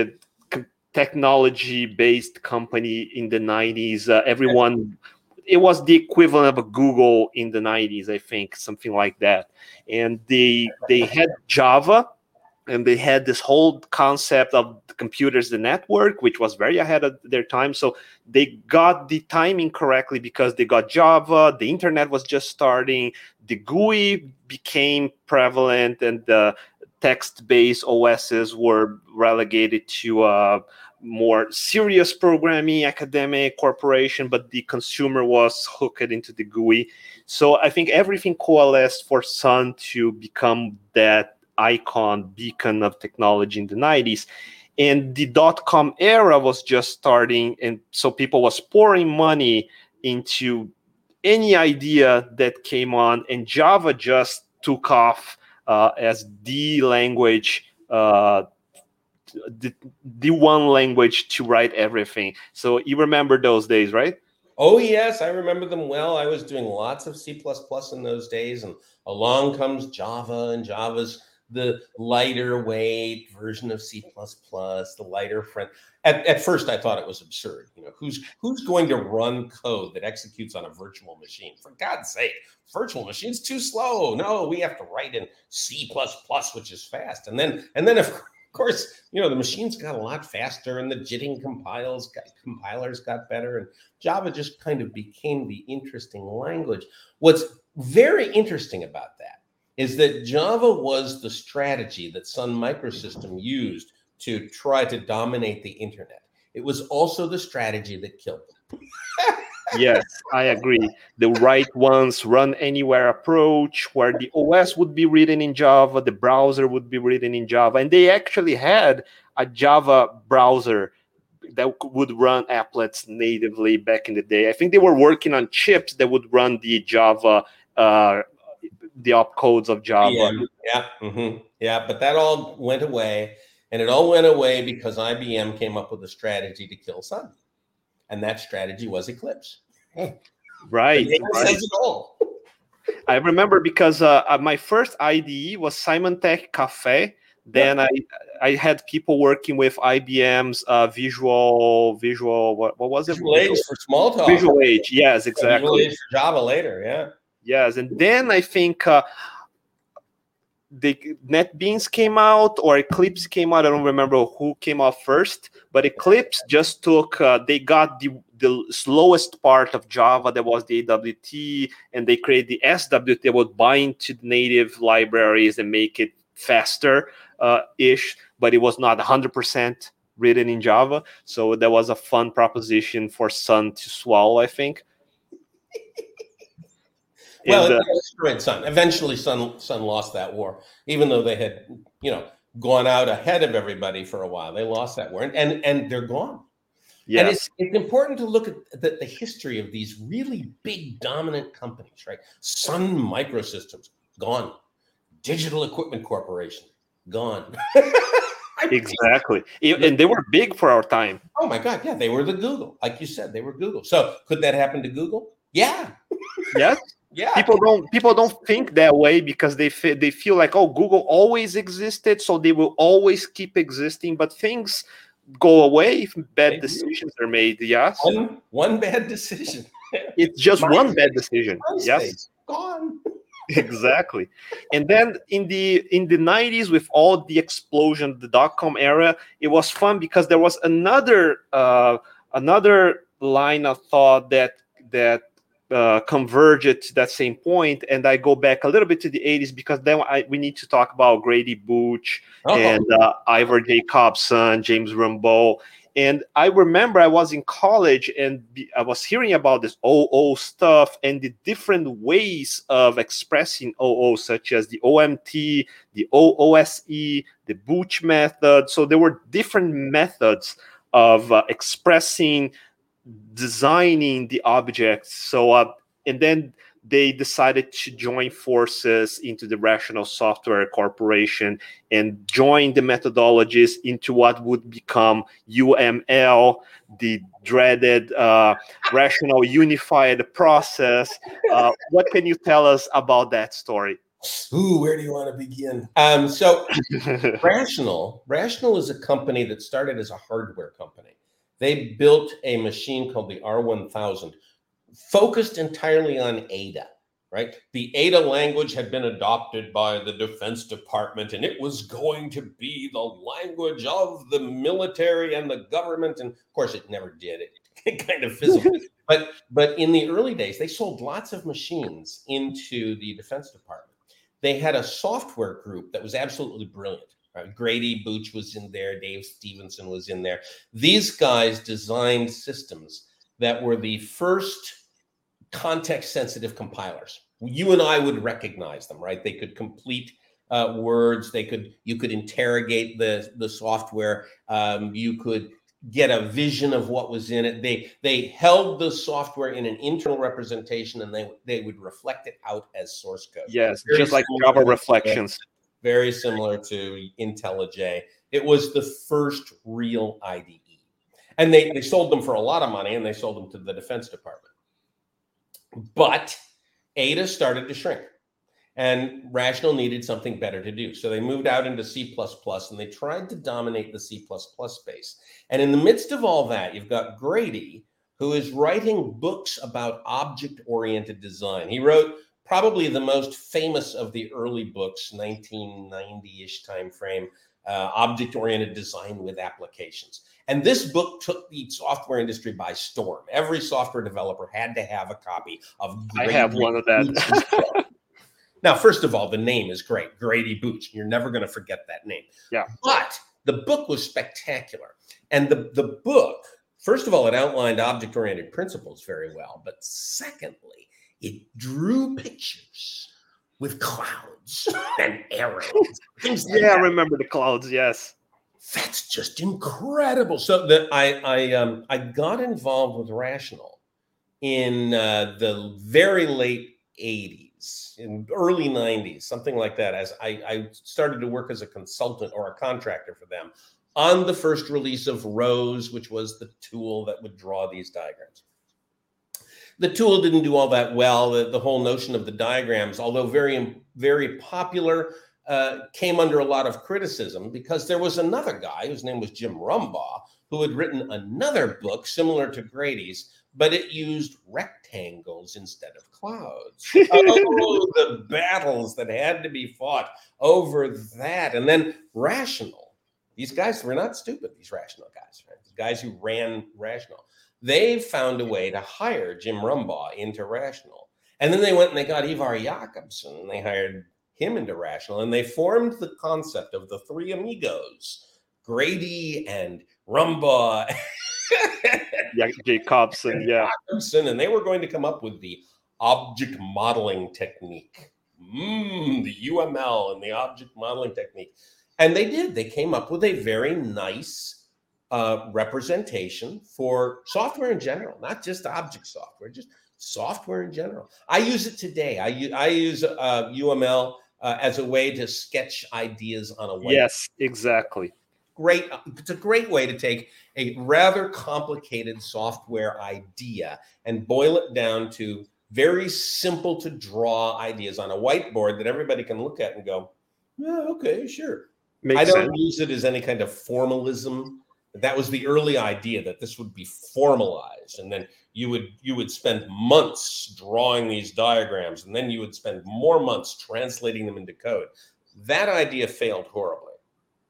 technology based company in the 90s. Uh, everyone, it was the equivalent of a Google in the 90s, I think, something like that. And they they had Java and they had this whole concept of computers the network which was very ahead of their time so they got the timing correctly because they got java the internet was just starting the gui became prevalent and the text-based os's were relegated to uh, more serious programming academic corporation but the consumer was hooked into the gui so i think everything coalesced for sun to become that icon beacon of technology in the 90s and the dot-com era was just starting and so people was pouring money into any idea that came on and java just took off as the language uh, the, the one language to write everything so you remember those days right Oh yes, I remember them well. I was doing lots of C++ in those days, and along comes Java, and Java's the lighter weight version of C++, the lighter friend. At, at first, I thought it was absurd. You know, who's who's going to run code that executes on a virtual machine? For God's sake, virtual machine's too slow. No, we have to write in C++, which is fast. And then and then of course, you know, the machines got a lot faster, and the jitting compiles got, compilers got better, and Java just kind of became the interesting language. What's very interesting about that is that Java was the strategy that Sun Microsystem used to try to dominate the internet. It was also the strategy that killed them. yes, I agree. The write once run anywhere approach, where the OS would be written in Java, the browser would be written in Java, and they actually had a Java browser that would run applets natively back in the day. I think they were working on chips that would run the Java uh, the opcodes of Java. Yeah, yeah, mm-hmm. yeah, but that all went away, and it all went away because IBM came up with a strategy to kill Sun, and that strategy was Eclipse. Right. right. I remember because uh, uh my first IDE was Symantec Cafe. Then I I had people working with IBM's uh, Visual Visual what, what was it? Visual Age for Smalltalk. Visual Age, yes, exactly. Visual Age for Java later, yeah. Yes, and then I think uh, the NetBeans came out or Eclipse came out. I don't remember who came out first, but Eclipse just took. Uh, they got the the slowest part of Java that was the AWT, and they created the SWT that would bind to the native libraries and make it faster uh, ish, but it was not 100% written in Java. So that was a fun proposition for Sun to swallow, I think. Well, and, uh, Sun. Eventually, Sun Sun lost that war, even though they had, you know, gone out ahead of everybody for a while. They lost that war, and and, and they're gone. Yeah. And it's, it's important to look at the, the history of these really big dominant companies, right? Sun Microsystems, gone. Digital Equipment Corporation, gone. exactly. And they were big for our time. Oh my God. Yeah. They were the Google. Like you said, they were Google. So could that happen to Google? Yeah. Yes yeah. People don't people don't think that way because they fe- they feel like oh google always existed so they will always keep existing but things go away if bad they decisions do. are made yes. One, one bad decision. It's just My one bad decision yes. gone. Exactly. And then in the in the 90s with all the explosion the dot-com era it was fun because there was another uh another line of thought that that uh, converge it to that same point, and I go back a little bit to the 80s because then I, we need to talk about Grady Booch oh. and uh, Ivar Jacobson, James Rumbaugh, And I remember I was in college and I was hearing about this OO stuff and the different ways of expressing OO, such as the OMT, the OOSE, the Booch method. So there were different methods of uh, expressing, designing the objects. So, uh, and then they decided to join forces into the Rational Software Corporation and join the methodologies into what would become UML, the dreaded uh, Rational Unified Process. Uh, what can you tell us about that story? Ooh, where do you want to begin? Um, so, Rational, Rational is a company that started as a hardware company. They built a machine called the R1000 focused entirely on Ada, right? The Ada language had been adopted by the Defense Department and it was going to be the language of the military and the government. And of course, it never did. It, it kind of fizzled. but but in the early days, they sold lots of machines into the Defense Department. They had a software group that was absolutely brilliant. Right? Grady Booch was in there, Dave Stevenson was in there. These guys designed systems that were the first context sensitive compilers. You and I would recognize them, right? They could complete uh, words. They could you could interrogate the the software. Um, you could get a vision of what was in it. They they held the software in an internal representation, and they they would reflect it out as source code. Yes, just like Java reflections. Very similar to IntelliJ. It was the first real IDE, and they they sold them for a lot of money, and they sold them to the Defense Department. But Ada started to shrink and Rational needed something better to do. So they moved out into C and they tried to dominate the C space. And in the midst of all that, you've got Grady, who is writing books about object oriented design. He wrote probably the most famous of the early books, 1990 ish timeframe, uh, object oriented design with applications. And this book took the software industry by storm. Every software developer had to have a copy of. Great I have one of that. now, first of all, the name is great, Grady Booch. You're never going to forget that name. Yeah. But the book was spectacular, and the the book, first of all, it outlined object-oriented principles very well. But secondly, it drew pictures with clouds and arrows. yeah, I remember the clouds. Yes that's just incredible. So that I I um I got involved with Rational in uh, the very late '80s, in early '90s, something like that. As I, I started to work as a consultant or a contractor for them on the first release of Rose, which was the tool that would draw these diagrams. The tool didn't do all that well. The, the whole notion of the diagrams, although very very popular uh, came under a lot of criticism because there was another guy whose name was Jim Rumbaugh who had written another book similar to Grady's, but it used rectangles instead of clouds. oh, the battles that had to be fought over that. And then rational. These guys were not stupid, these rational guys, right? The guys who ran rational. They found a way to hire Jim Rumbaugh into rational. And then they went and they got Ivar Jacobson and they hired him into Rational, and they formed the concept of the three amigos, Grady and Rumbaugh. yeah, Jacobson, yeah. Jakobsen, and they were going to come up with the object modeling technique. Mm, the UML and the object modeling technique. And they did. They came up with a very nice uh, representation for software in general, not just object software, just software in general. I use it today. I, I use uh, UML uh, as a way to sketch ideas on a whiteboard. Yes, exactly. Great. It's a great way to take a rather complicated software idea and boil it down to very simple to draw ideas on a whiteboard that everybody can look at and go, yeah, okay, sure. Makes I don't sense. use it as any kind of formalism. That was the early idea that this would be formalized, and then you would you would spend months drawing these diagrams and then you would spend more months translating them into code. That idea failed horribly.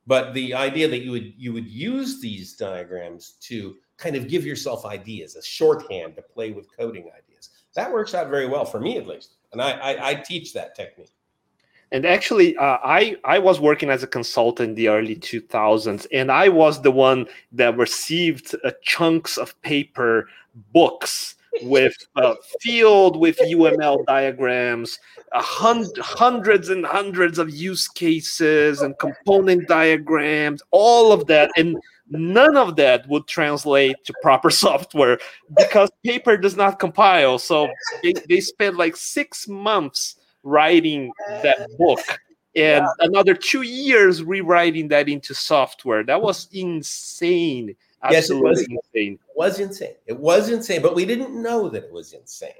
But the idea that you would you would use these diagrams to kind of give yourself ideas a shorthand to play with coding ideas that works out very well for me at least and i i, I teach that technique And actually, uh, I I was working as a consultant in the early 2000s, and I was the one that received uh, chunks of paper books with uh, field with UML diagrams, hund- hundreds and hundreds of use cases and component diagrams, all of that, and none of that would translate to proper software because paper does not compile. So they, they spent like six months writing that book and yeah. another two years rewriting that into software. That was insane. Absolutely yes, it was insane. It was insane. It was insane, but we didn't know that it was insane.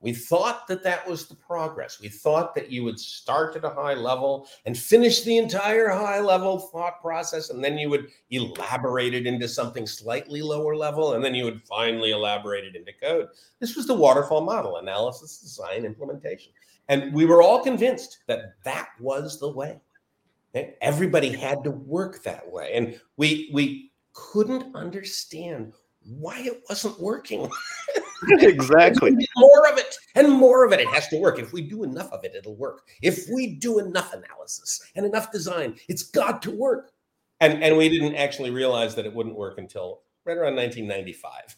We thought that that was the progress. We thought that you would start at a high level and finish the entire high level thought process, and then you would elaborate it into something slightly lower level, and then you would finally elaborate it into code. This was the waterfall model analysis, design, implementation. And we were all convinced that that was the way. Everybody had to work that way. And we, we couldn't understand why it wasn't working. exactly. more of it and more of it. It has to work. If we do enough of it, it'll work. If we do enough analysis and enough design, it's got to work. And and we didn't actually realize that it wouldn't work until right around 1995.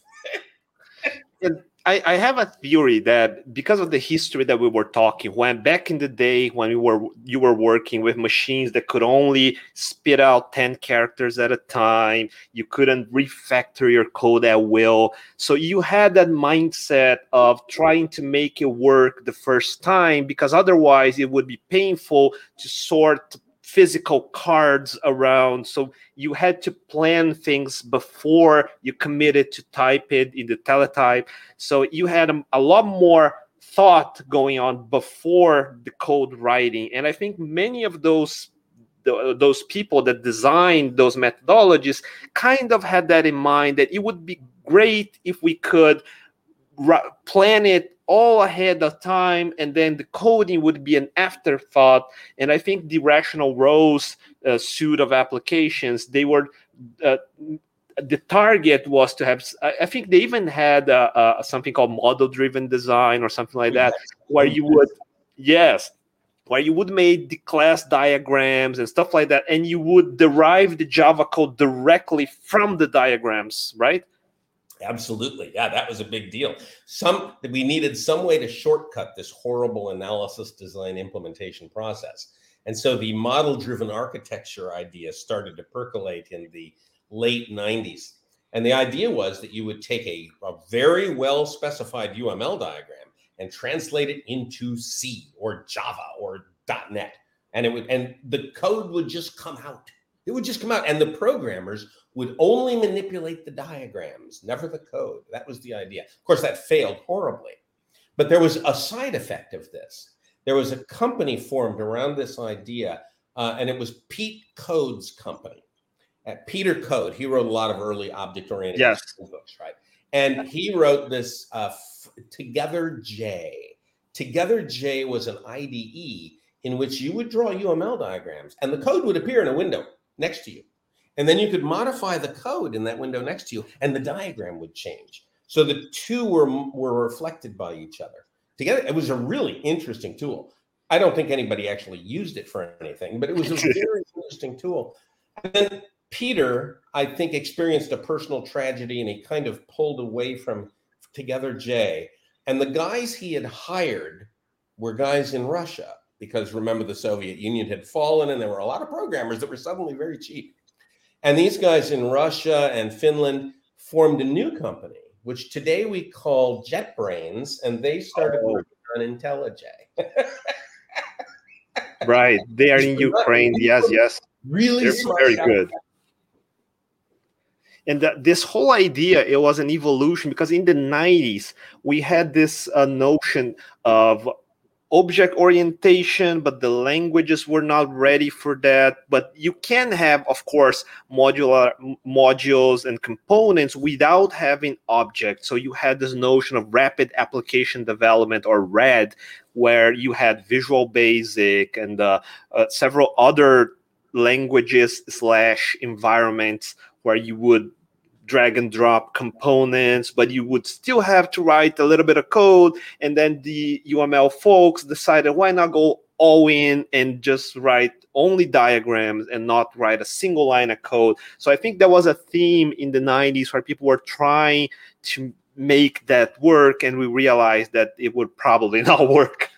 and I, I, have a theory that because of the history that we were talking, when back in the day when we were you were working with machines that could only spit out 10 characters at a time, you couldn't refactor your code at will. So you had that mindset of trying to make it work the first time because otherwise it would be painful to sort physical cards around. So you had to plan things before you committed to type it in the teletype. So you had a, a lot more thought going on before the code writing. And I think many of those those people that designed those methodologies kind of had that in mind that it would be great if we could plan it all ahead of time and then the coding would be an afterthought. And i think the Rational Rose uh, suite of applications they were uh, the target was to have i think they even had uh, uh something called model driven design or something like that where you would yes where you would make the class diagrams and stuff like that and you would derive the java code directly from the diagrams right Absolutely. Yeah, that was a big deal. Some we needed some way to shortcut this horrible analysis design implementation process. And so the model driven architecture idea started to percolate in the late 90s. And the idea was that you would take a, a very well specified UML diagram and translate it into C or Java or .NET. And it would and the code would just come out. It would just come out and the programmers would only manipulate the diagrams, never the code. That was the idea. Of course, that failed horribly. But there was a side effect of this. There was a company formed around this idea, uh, and it was Pete Coad's company. At Peter Coad, he wrote a lot of early object-oriented yes. books, right? And he wrote this uh, Together J. Together J was an IDE in which you would draw UML diagrams, and the code would appear in a window next to you. And then you could modify the code in that window next to you, and the diagram would change. So the two were, were reflected by each other. Together, it was a really interesting tool. I don't think anybody actually used it for anything, but it was a very interesting tool. And then Peter, I think, experienced a personal tragedy and he kind of pulled away from Together J. And the guys he had hired were guys in Russia because remember, the Soviet Union had fallen and there were a lot of programmers that were suddenly very cheap. And these guys in Russia and Finland formed a new company, which today we call JetBrains, and they started oh. working on IntelliJ. right. They are in Ukraine. Yes, yes. Really They're very good. And this whole idea, it was an evolution because in the 90s, we had this uh, notion of object orientation, but the languages were not ready for that. But you can have, of course, modular modules and components without having objects. So you had this notion of rapid application development or RAD, where you had Visual Basic and uh, uh, several other languages slash environments where you would drag and drop components, but you would still have to write a little bit of code. And then the UML folks decided why not go all in and just write only diagrams and not write a single line of code. So I think that was a theme in the 90s where people were trying to make that work and we realized that it would probably not work.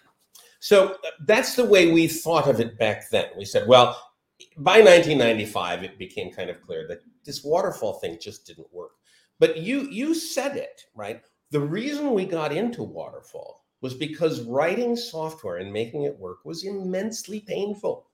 So that's the way we thought of it back then. We said, well, by 1995, it became kind of clear that this waterfall thing just didn't work. But you you said it right. The reason we got into waterfall was because writing software and making it work was immensely painful.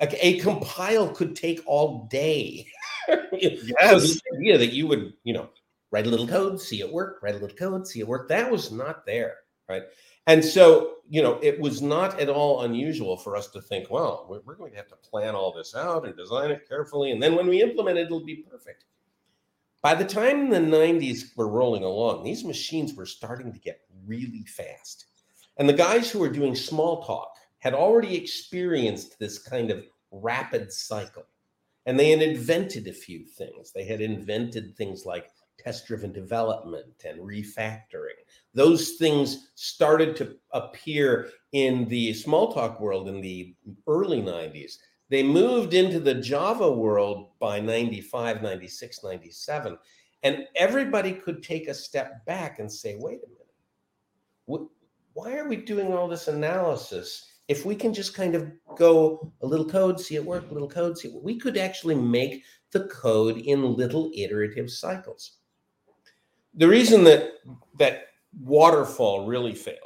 Like a compile could take all day. yes. So the idea that you would, you know, write a little code, see it work, write a little code, see it work, that was not there, right? And so, you know, it was not at all unusual for us to think, well, we're going to have to plan all this out and design it carefully. And then when we implement it, it'll be perfect. By the time the 90s were rolling along, these machines were starting to get really fast. And the guys who were doing Smalltalk had already experienced this kind of rapid cycle. And they had invented a few things. They had invented things like test driven development and refactoring. Those things started to appear in the Smalltalk world in the early 90s. They moved into the Java world by 95, 96, 97. And everybody could take a step back and say, wait a minute, why are we doing all this analysis if we can just kind of go a little code, see it work, a little code, see it, we could actually make the code in little iterative cycles. The reason that that waterfall really failed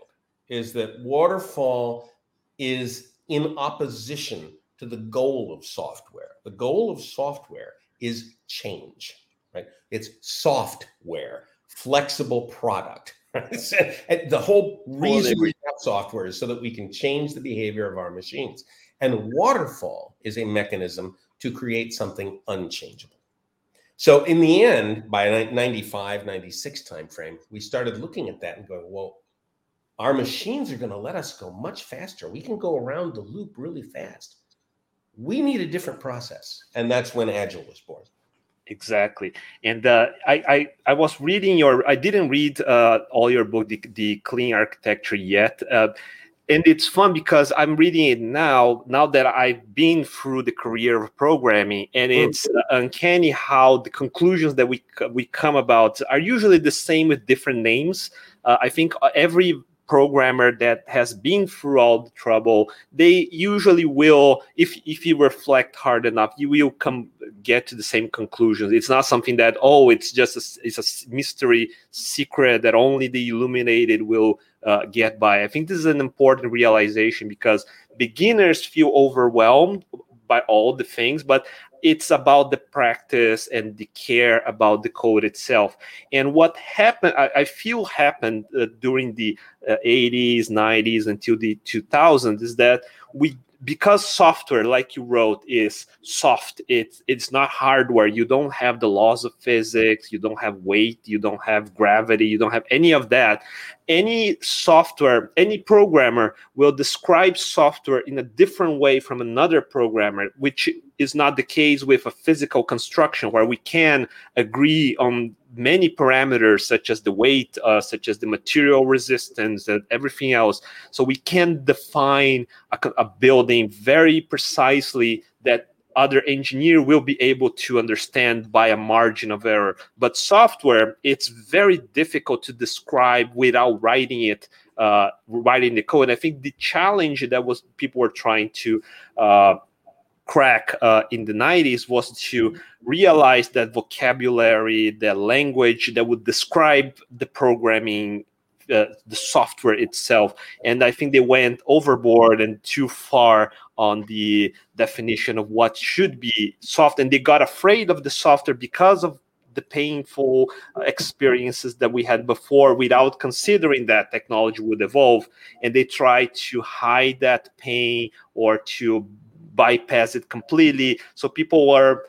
is that waterfall is in opposition to the goal of software. The goal of software is change, right? It's software, flexible product. Right? the whole reason we have software is so that we can change the behavior of our machines. And waterfall is a mechanism to create something unchangeable. So in the end, by 95, 96 timeframe, we started looking at that and going, well, our machines are going to let us go much faster. We can go around the loop really fast. We need a different process. And that's when agile was born. Exactly. And uh, I, I, I was reading your i didn't read uh, all your book the, the clean architecture yet. Uh, and it's fun because i'm reading it now now that i've been through the career of programming and mm. it's uncanny how the conclusions that we we come about are usually the same with different names uh, i think uh, every programmer that has been through all the trouble they usually will if if you reflect hard enough you will come get to the same conclusions it's not something that oh it's just a, it's a mystery secret that only the illuminated will uh, get by i think this is an important realization because beginners feel overwhelmed by all the things but it's about the practice and the care about the code itself. And what happened, I, I feel happened uh, during the uh, 80s, 90s until the 2000s is that we because software like you wrote is soft it's it's not hardware. You don't have the laws of physics you don't have weight you don't have gravity you don't have any of that. Any software any programmer will describe software in a different way from another programmer which is not the case with a physical construction where we can agree on many parameters such as the weight uh, such as the material resistance and everything else. So we can define a, a building very precisely that other engineer will be able to understand by a margin of error. But software it's very difficult to describe without writing it uh, writing the code. And i think the challenge that was people were trying to uh, crack uh, in the 90s was to realize that vocabulary, the language that would describe the programming, uh, the software itself. And I think they went overboard and too far on the definition of what should be soft. And they got afraid of the software because of the painful uh, experiences that we had before without considering that technology would evolve and they try to hide that pain or to bypass it completely. So people were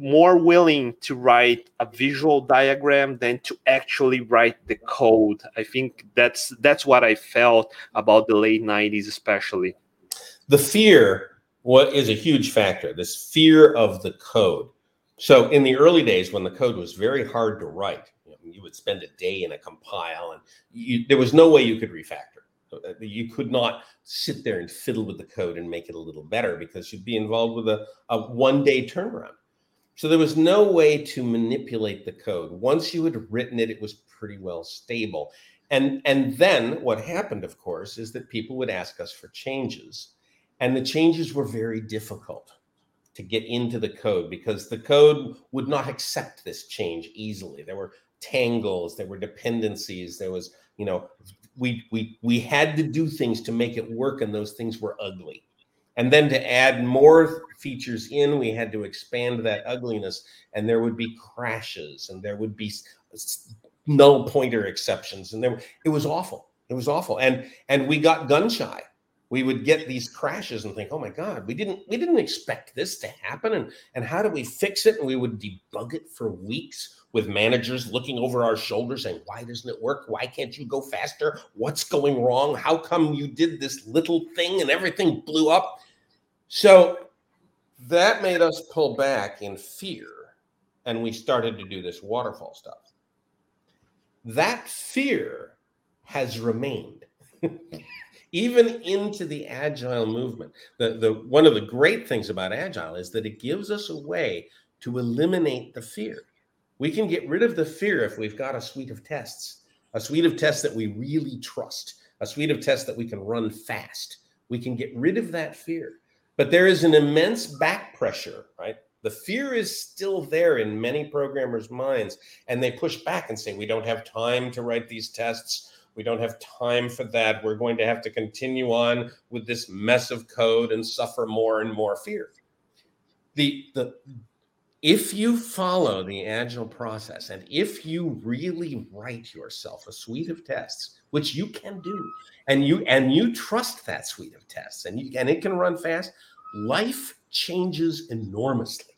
more willing to write a visual diagram than to actually write the code. I think that's that's what I felt about the late 90s especially. The fear what is a huge factor. This fear of the code. So in the early days when the code was very hard to write, you, know, you would spend a day in a compile and you, there was no way you could refactor. Uh, you could not sit there and fiddle with the code and make it a little better because you'd be involved with a, a one day turnaround. So there was no way to manipulate the code. Once you had written it, it was pretty well stable. And, and then what happened, of course, is that people would ask us for changes. And the changes were very difficult to get into the code because the code would not accept this change easily. There were tangles, there were dependencies, there was, you know, we we we had to do things to make it work and those things were ugly. And then to add more features in, we had to expand that ugliness and there would be crashes and there would be null pointer exceptions and there it was awful. It was awful. And and we got gun shy we would get these crashes and think, "Oh my God, we didn't we didn't expect this to happen." And and how do we fix it? And we would debug it for weeks with managers looking over our shoulders saying, "Why doesn't it work? Why can't you go faster? What's going wrong? How come you did this little thing and everything blew up?" So that made us pull back in fear, and we started to do this waterfall stuff. That fear has remained. even into the agile movement. The, the one of the great things about agile is that it gives us a way to eliminate the fear. We can get rid of the fear if we've got a suite of tests, a suite of tests that we really trust, a suite of tests that we can run fast. We can get rid of that fear. But there is an immense back pressure, right? The fear is still there in many programmers' minds, and they push back and say, We don't have time to write these tests we don't have time for that. We're going to have to continue on with this mess of code and suffer more and more fear. The, the, if you follow the agile process and if you really write yourself a suite of tests which you can do and you and you trust that suite of tests and you and it can run fast life changes enormously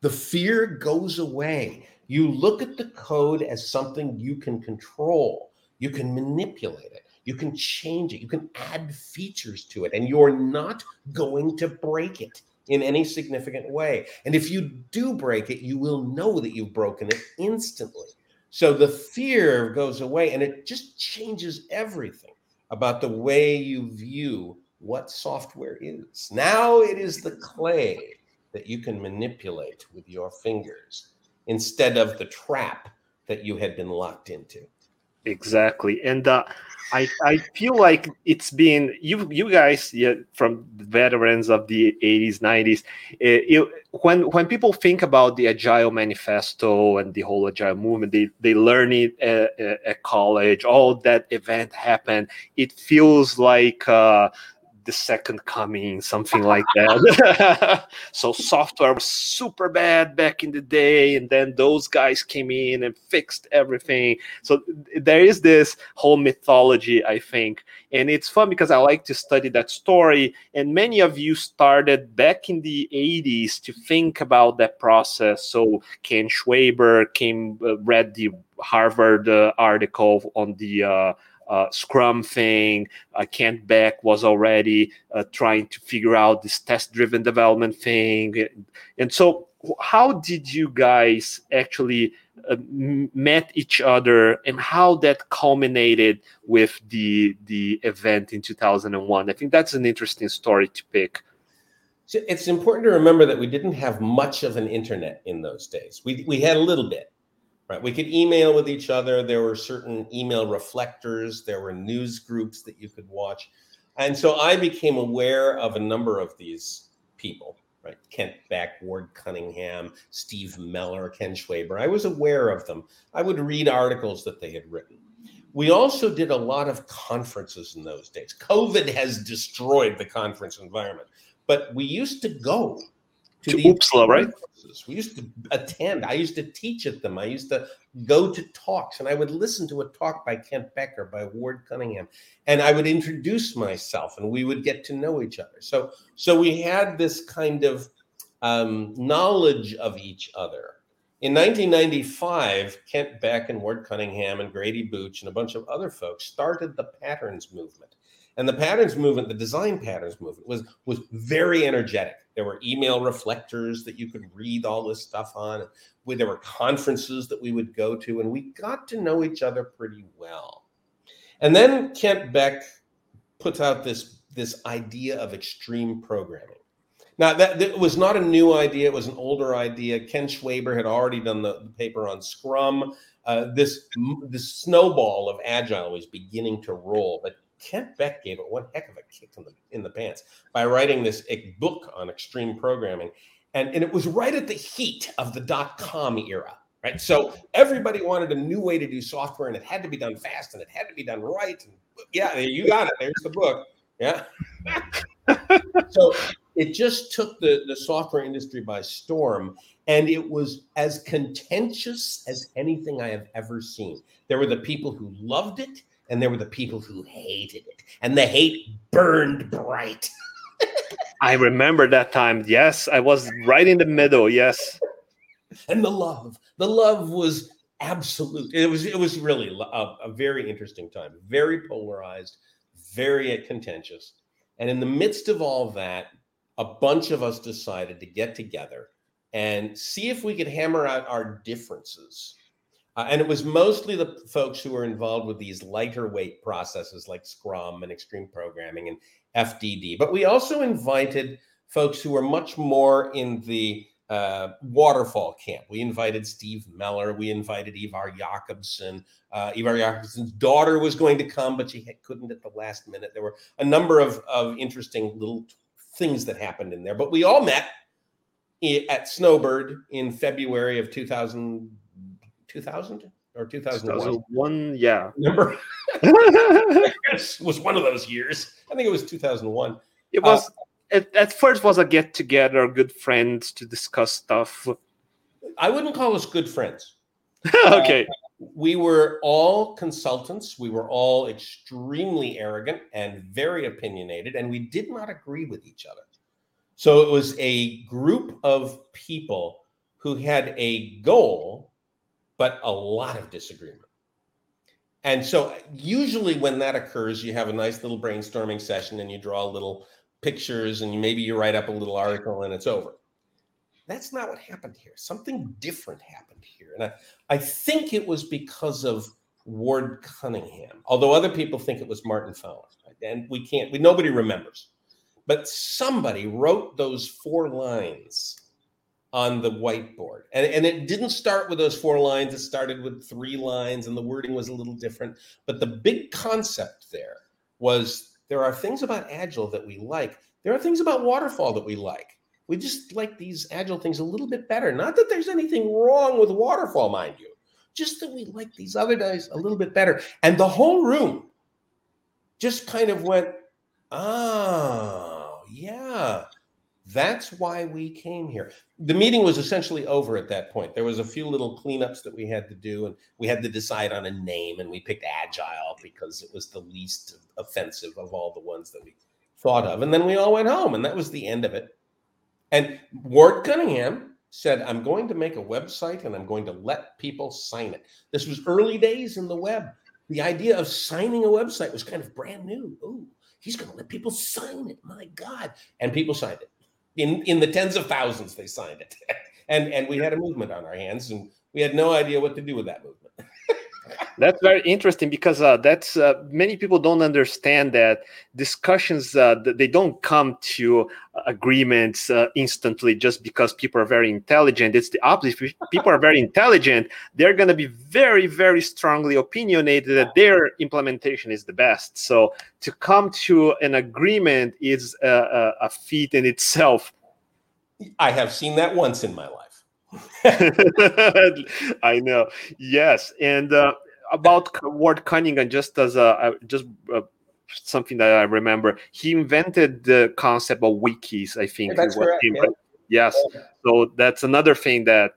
the fear goes away you look at the code as something you can control you can manipulate it. You can change it. You can add features to it, and you're not going to break it in any significant way. And if you do break it, you will know that you've broken it instantly. So the fear goes away, and it just changes everything about the way you view what software is. Now it is the clay that you can manipulate with your fingers instead of the trap that you had been locked into. Exactly, and uh, I I feel like it's been you you guys yeah, from veterans of the 80s 90s. It, it, when when people think about the Agile Manifesto and the whole Agile movement, they they learn it at, at college. All that event happened. It feels like. Uh, the second coming, something like that. so software was super bad back in the day, and then those guys came in and fixed everything. So there is this whole mythology, I think, and it's fun because I like to study that story. And many of you started back in the 80s to think about that process. So Ken Schwaber came, uh, read the Harvard uh, article on the uh, uh, Scrum thing. Uh, Kent Beck was already uh, trying to figure out this test driven development thing. And so, how did you guys actually uh, met each other and how that culminated with the the event in 2001 i think that's an interesting story to pick so it's important to remember that we didn't have much of an internet in those days we, we had a little bit right? We could email with each other. There were certain email reflectors. There were news groups that you could watch. And so I became aware of a number of these people, right? Kent Beck, Ward Cunningham, Steve Mellor, Ken Schwaber. I was aware of them. I would read articles that they had written. We also did a lot of conferences in those days. COVID has destroyed the conference environment, but we used to go to, to OOPSLA, right? We used to attend. I used to teach at them. I used to go to talks, and I would listen to a talk by Kent Becker, by Ward Cunningham, and I would introduce myself, and we would get to know each other. So, so we had this kind of um, knowledge of each other. In 1995, Kent Beck and Ward Cunningham and Grady Booch and a bunch of other folks started the Patterns movement. And the patterns movement, the design patterns movement, was was very energetic. There were email reflectors that you could read all this stuff on. There were conferences that we would go to, and we got to know each other pretty well. And then Kent Beck puts out this this idea of extreme programming. Now that, that was not a new idea; it was an older idea. Ken Schwaber had already done the, the paper on Scrum. Uh, this this snowball of agile was beginning to roll, but Kent Beck gave it one heck of a kick in the in the pants by writing this book on extreme programming, and and it was right at the heat of the dot com era right? So everybody wanted a new way to do software, and it had to be done fast, and it had to be done right. And yeah, you got it. There's the book. Yeah. so it just took the, the software industry by storm, and it was as contentious as anything I have ever seen. There were the people who loved it, and there were the people who hated it, and the hate burned bright. I remember that time. Yes, I was right in the middle. Yes and the love. The love was absolute. It was it was really a, a very interesting time, very polarized, very contentious. And in the midst of all that, a bunch of us decided to get together and see if we could hammer out our differences. Uh, and it was mostly the folks who were involved with these lighter weight processes like Scrum and extreme programming and FDD. But we also invited folks who were much more in the uh, waterfall camp. We invited Steve Mellor. We invited Ivar Jacobson. Uh, Ivar Jacobson's daughter was going to come, but she couldn't at the last minute. There were a number of, of interesting little things that happened in there. But we all met at Snowbird in February of 2000, 2000 or 2001. 2001 yeah. Remember? it was one of those years. I think it was 2001. It was. Uh, at, at first was a get together, good friends to discuss stuff. I wouldn't call us good friends. okay. Uh, we were all consultants. We were all extremely arrogant and very opinionated, and we did not agree with each other. So it was a group of people who had a goal, but a lot of disagreement. And so, usually, when that occurs, you have a nice little brainstorming session and you draw little pictures and maybe you write up a little article and it's over. That's not what happened here. Something different happened here. And I, I think it was because of Ward Cunningham, although other people think it was Martin Fowler. And we can't, we, nobody remembers. But somebody wrote those four lines on the whiteboard. And, and it didn't start with those four lines, it started with three lines, and the wording was a little different. But the big concept there was there are things about Agile that we like. There are things about Waterfall that we like. We just like these Agile things a little bit better. Not that there's anything wrong with Waterfall, mind you, just that we like these other guys a little bit better. And the whole room just kind of went, oh, yeah, that's why we came here. The meeting was essentially over at that point. There was a few little cleanups that we had to do, and we had to decide on a name, and we picked Agile because it was the least offensive of all the ones that we thought of. And then we all went home, and that was the end of it. And Ward Cunningham said, I'm going to make a website and I'm going to let people sign it. This was early days in the web. The idea of signing a website was kind of brand new. Oh, he's going to let people sign it. My God. And people signed it in in the tens of thousands they signed it. And and we had a movement on our hands and we had no idea what to do with that movement that's very interesting because uh, that's uh, many people don't understand that discussions uh, they don't come to agreements uh, instantly just because people are very intelligent. It's the opposite. If people are very intelligent they're going to be very very strongly opinionated that their implementation is the best. So to come to an agreement is a, a feat in itself. I have seen that once in my life. I know. Yes, and uh, about Ward Cunningham, just as a just uh, something that I remember, he invented the concept of wikis. I think. that's correct. Yeah. Yes. Yeah. So that's another thing that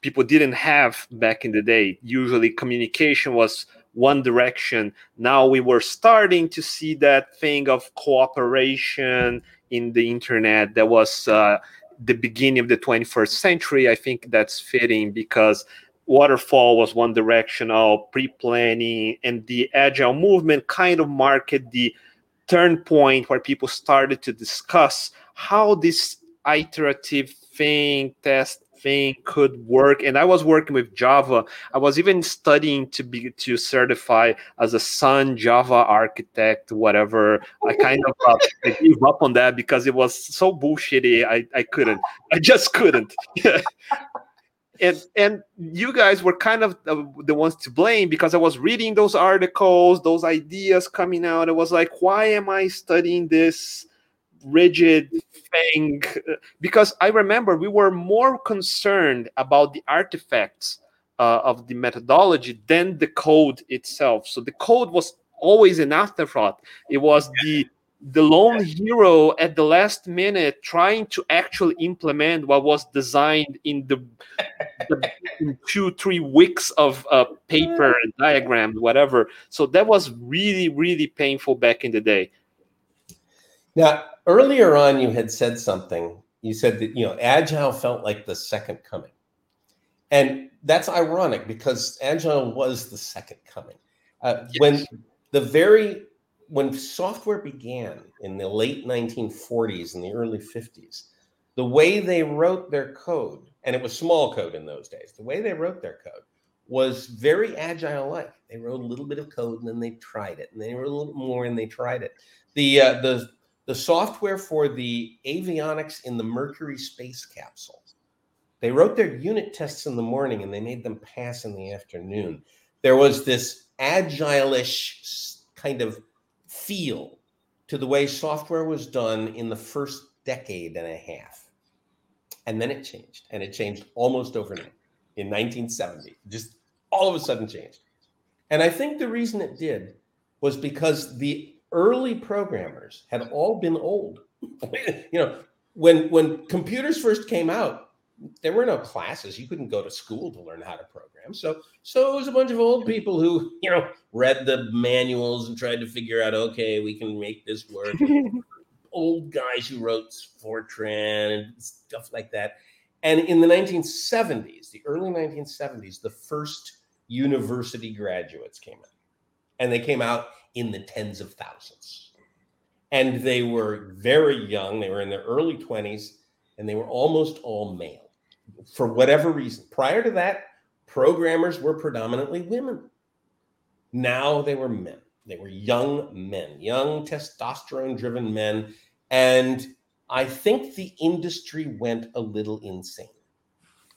people didn't have back in the day. Usually, communication was one direction. Now we were starting to see that thing of cooperation in the internet that was uh, the beginning of the 21st century. I think that's fitting because waterfall was one directional pre-planning and the agile movement kind of marked the turn point where people started to discuss how this iterative thing test thing could work. And I was working with Java. I was even studying to be to certify as a Sun Java architect, whatever. I kind of uh, I gave up on that because it was so bullshitty. I, I couldn't. I just couldn't. and and you guys were kind of the ones to blame because I was reading those articles, those ideas coming out. It was like, why am I studying this rigid thing? Because I remember we were more concerned about the artifacts uh, of the methodology than the code itself. So the code was always an afterthought. It was the the lone hero at the last minute trying to actually implement what was designed in the, the in two three weeks of uh, paper and diagrams whatever. So that was really really painful back in the day. Now earlier on you had said something. You said that you know agile felt like the second coming. And that's ironic because agile was the second coming. Uh, yes. when the very when software began in the late 1940s and the early 50s, the way they wrote their code, and it was small code in those days, the way they wrote their code was very agile like. They wrote a little bit of code and then they tried it, and they wrote a little more and they tried it. The uh, the the software for the avionics in the Mercury space capsule. They wrote their unit tests in the morning and they made them pass in the afternoon. There was this agile-ish kind of feel to the way software was done in the first decade and a half. And then it changed, and it changed almost overnight in 1970. Just all of a sudden changed. And I think the reason it did was because the early programmers had all been old. you know, when when computers first came out, there were no classes. You couldn't go to school to learn how to program. So so it was a bunch of old people who, you know, read the manuals and tried to figure out, okay, we can make this work. old guys who wrote Fortran and stuff like that. And in the 1970s, the early 1970s, the first university graduates came out. And they came out in the tens of thousands. And they were very young. They were in their early 20s and they were almost all male for whatever reason. Prior to that, programmers were predominantly women. Now they were men. They were young men, young testosterone driven men. And I think the industry went a little insane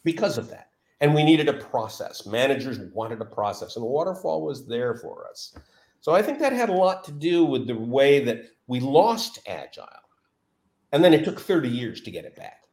because of that. And we needed a process. Managers wanted a process, and Waterfall was there for us. So I think that had a lot to do with the way that we lost Agile. And then it took 30 years to get it back.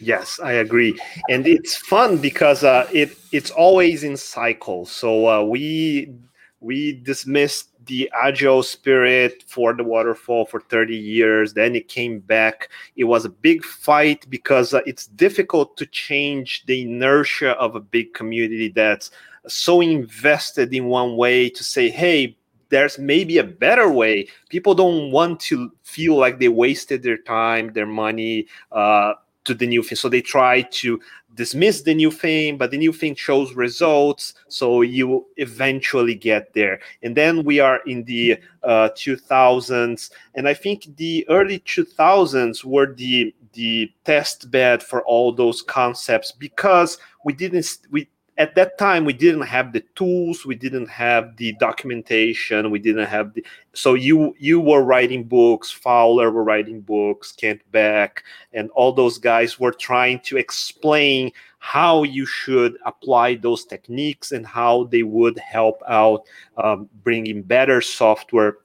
Yes, I agree, and it's fun because uh, it it's always in cycles. So uh, we we dismissed the agile spirit for the waterfall for 30 years. Then it came back. It was a big fight because uh, it's difficult to change the inertia of a big community that's so invested in one way to say hey there's maybe a better way. People don't want to feel like they wasted their time their money uh, to the new thing. So they try to dismiss the new thing, but the new thing shows results. So you eventually get there. And then we are in the uh, 2000s. And I think the early 2000s were the the test bed for all those concepts because we didn't we at that time we didn't have the tools we didn't have the documentation we didn't have the so you you were writing books fowler were writing books kent beck and all those guys were trying to explain how you should apply those techniques and how they would help out um, bringing better software.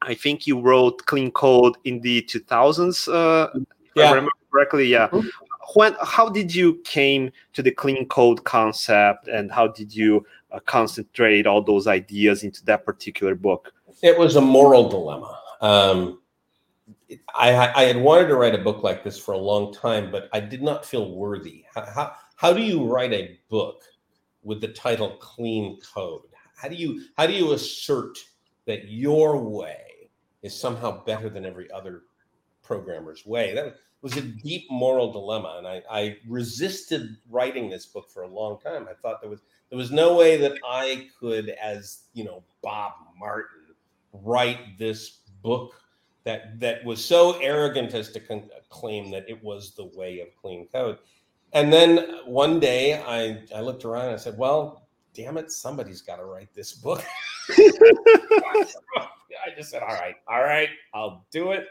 I think you wrote clean code in the 2000s uh, yeah. i remember correctly yeah. Mm-hmm when how did you came to the clean code concept and how did you uh, concentrate all those ideas into that particular book? It was a moral dilemma. Um, I, I, had wanted to write a book like this for a long time but i did not feel worthy. How, how, how do you write a book with the title clean code? How do you how do you assert that your way is somehow better than every other programmer's way? That was a deep moral dilemma, and I, I resisted writing this book for a long time. I thought there was there was no way that I could, as you know, Bob Martin, write this book that that was so arrogant as to con- claim that it was the way of clean code. And then one day I, I looked around and I said, well, damn it, somebody's got to write this book. I just said, all right, all right, I'll do it.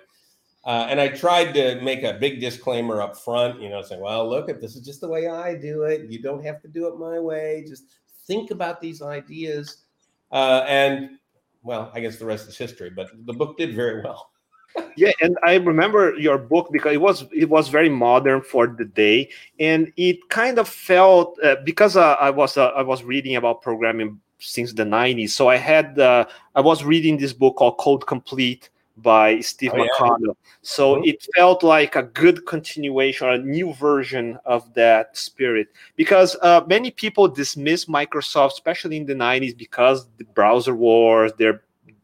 Uh, and I tried to make a big disclaimer up front, you know, saying, well, look, if this is just the way I do it, you don't have to do it my way. Just think about these ideas. Uh, and well, I guess the rest is history, but the book did very well. yeah, and I remember your book because it was it was very modern for the day, and it kind of felt uh, because uh, I was uh, I was reading about programming since the 90s so i had uh, i was reading this book called code complete by Steve oh, McConnell. Yeah. So mm-hmm. it felt like a good continuation, a new version of that spirit. Because uh, many people dismiss Microsoft, especially in the 90s, because the browser wars, their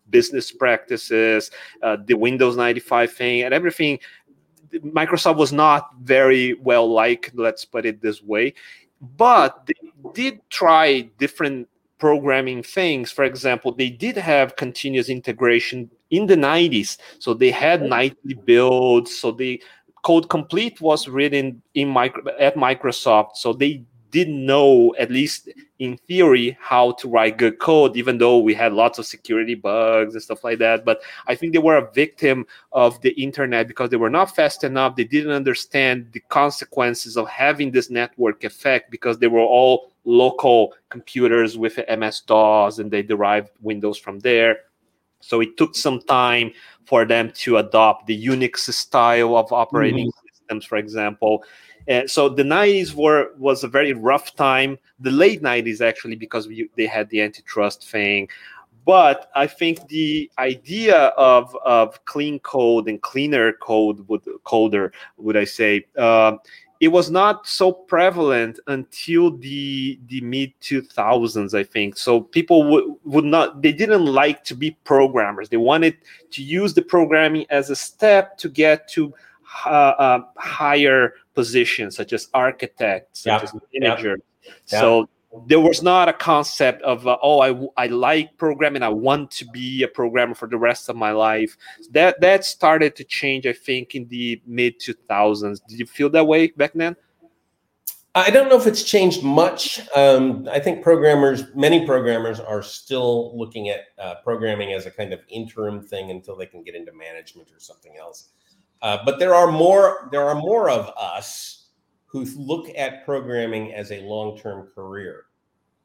business practices, uh, the Windows 95 thing, and everything. Microsoft was not very well liked, let's put it this way. But they did try different programming things. For example, they did have continuous integration in the 90s. So they had nightly builds. So the code complete was written in micro, at Microsoft. So they didn't know, at least in theory, how to write good code, even though we had lots of security bugs and stuff like that. But I think they were a victim of the internet because they were not fast enough. They didn't understand the consequences of having this network effect because they were all local computers with MS DOS and they derived Windows from there. So it took some time for them to adopt the Unix style of operating mm-hmm. systems, for example. Uh, so the 90s were was a very rough time. The late 90s actually because we, they had the antitrust thing. But I think the idea of, of clean code and cleaner code would coder would I say uh, it was not so prevalent until the the mid 2000s i think. So people would, would not they didn't like to be programmers. They wanted to use the programming as a step to get to uh, uh, higher positions such as architects such as manager so there was not a concept of uh, oh I, I like programming i want to be a programmer for the rest of my life. That that started to change i think in the mid 2000s did you feel that way back then? I don't know if it's changed much. Um, i think programmers many programmers are still looking at uh, programming as a kind of interim thing until they can get into management or something else. Uh, but there are more there are more of us who look at programming as a long-term career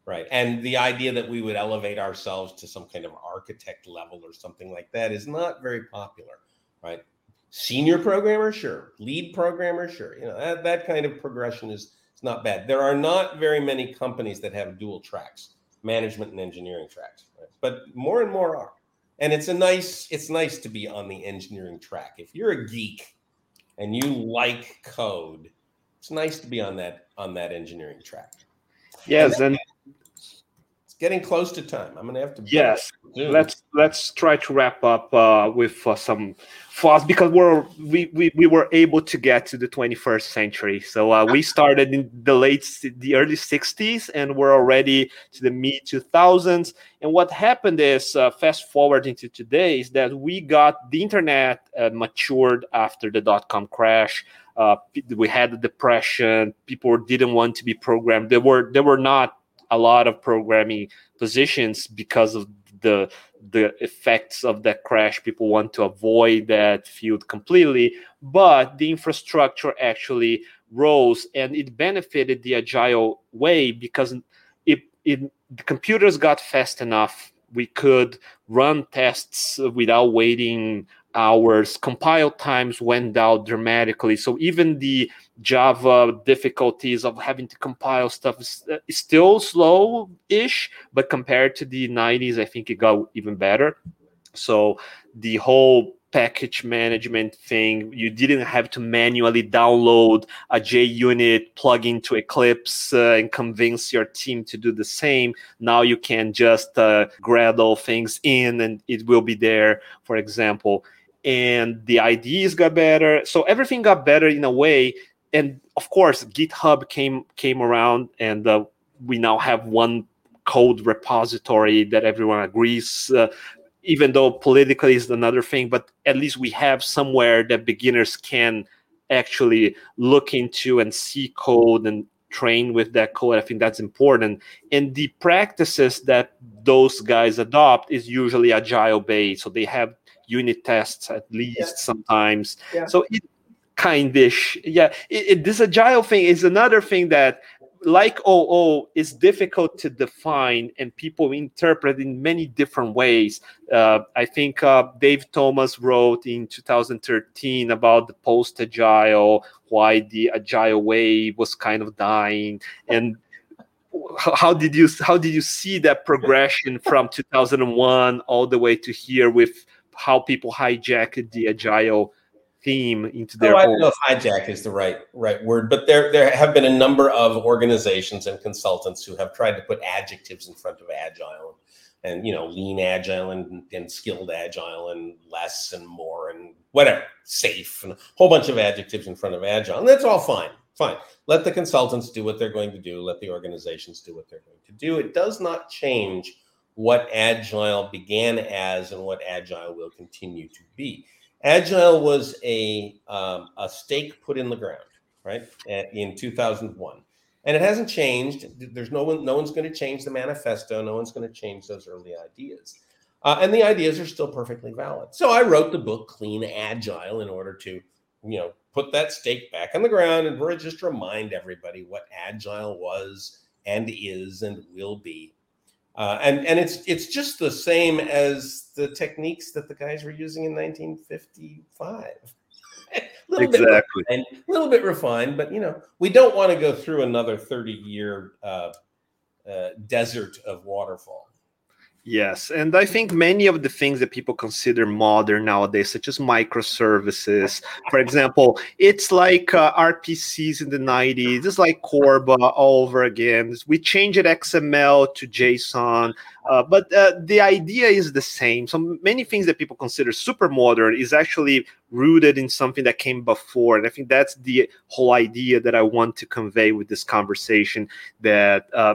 right? And the idea that we would elevate ourselves to some kind of architect level or something like that is not very popular right? Senior programmer sure. Lead programmer sure. You know that, that kind of progression is it's not bad. There are not very many companies that have dual tracks management and engineering tracks right? but more and more are. And it's a nice it's nice to be on the engineering track. If you're a geek and you like code it's nice to be on that on that engineering track. Yes, and, getting close to time. I'm going to have to. Yes, let's let's try to wrap up uh, with uh, some fast because we're we, we we were able to get to the 21st century. So uh, we started in the late the early 60s and we're already to the mid 2000s. And what happened is uh, fast forward into today is that we got the internet uh, matured after the dot com crash uh, we had the depression. People didn't want to be programmed. There were there were not a lot of programming positions because of the the effects of that crash. People want to avoid that field completely, but the infrastructure actually rose and it benefited the agile way because it, it the computers got fast enough we could run tests without waiting hours compile times went down dramatically. So even the java difficulties of having to compile stuff is, uh, still slow-ish but compared to the 90s i think it got even better. So the whole package management thing you didn't have to manually download a junit plug into eclipse uh, and convince your team to do the same. Now you can just uh, gradle things in and it will be there. For example and the IDs got better. So everything got better in a way. And of course, GitHub came came around, and uh, we now have one code repository that everyone agrees. Uh, even though politically is another thing, but at least we have somewhere that beginners can actually look into and see code and train with that code. I think that's important. And the practices that those guys adopt is usually agile based. So they have unit tests at least yeah. sometimes. Yeah. So it kindish. Yeah. It, it, this agile thing is another thing that like OO is difficult to define and people interpret in many different ways. Uh, I think uh, Dave Thomas wrote in 2013 about the post agile, why the agile way was kind of dying, and how did you how did you see that progression from 2001 all the way to here with how people hijacked the agile theme into their. Oh, I don't know if hijack is the right right word, but there there have been a number of organizations and consultants who have tried to put adjectives in front of agile, and you know, lean agile and, and scaled agile and less and more and whatever, safe and a whole bunch of adjectives in front of agile, and that's all fine. Fine. Let the consultants do what they're going to do. Let the organizations do what they're going to do. It does not change what agile began as and what agile will continue to be Agile was a um, a stake put in the ground, right, in 2001, and it hasn't changed. There's no one, no one's going to change the manifesto. No one's going to change those early ideas, uh, and the ideas are still perfectly valid. So I wrote the book Clean Agile in order to, you know, put that stake back on the ground and just remind everybody what agile was and is and will be uh, and and it's it's just the same as the techniques that the guys were using in 1955. a little exactly. bit refined, a little bit refined, but you know we don't want to go through another 30 year uh, uh, desert of waterfall. Yes, and I think many of the things that people consider modern nowadays, such as microservices, for example, it's like uh, RPCs in the 90s, it's like Corba all over again. We changed XML to JSON, uh, but uh, the idea is the same. So many things that people consider super modern is actually rooted in something that came before. And I think that's the whole idea that I want to convey with this conversation that uh,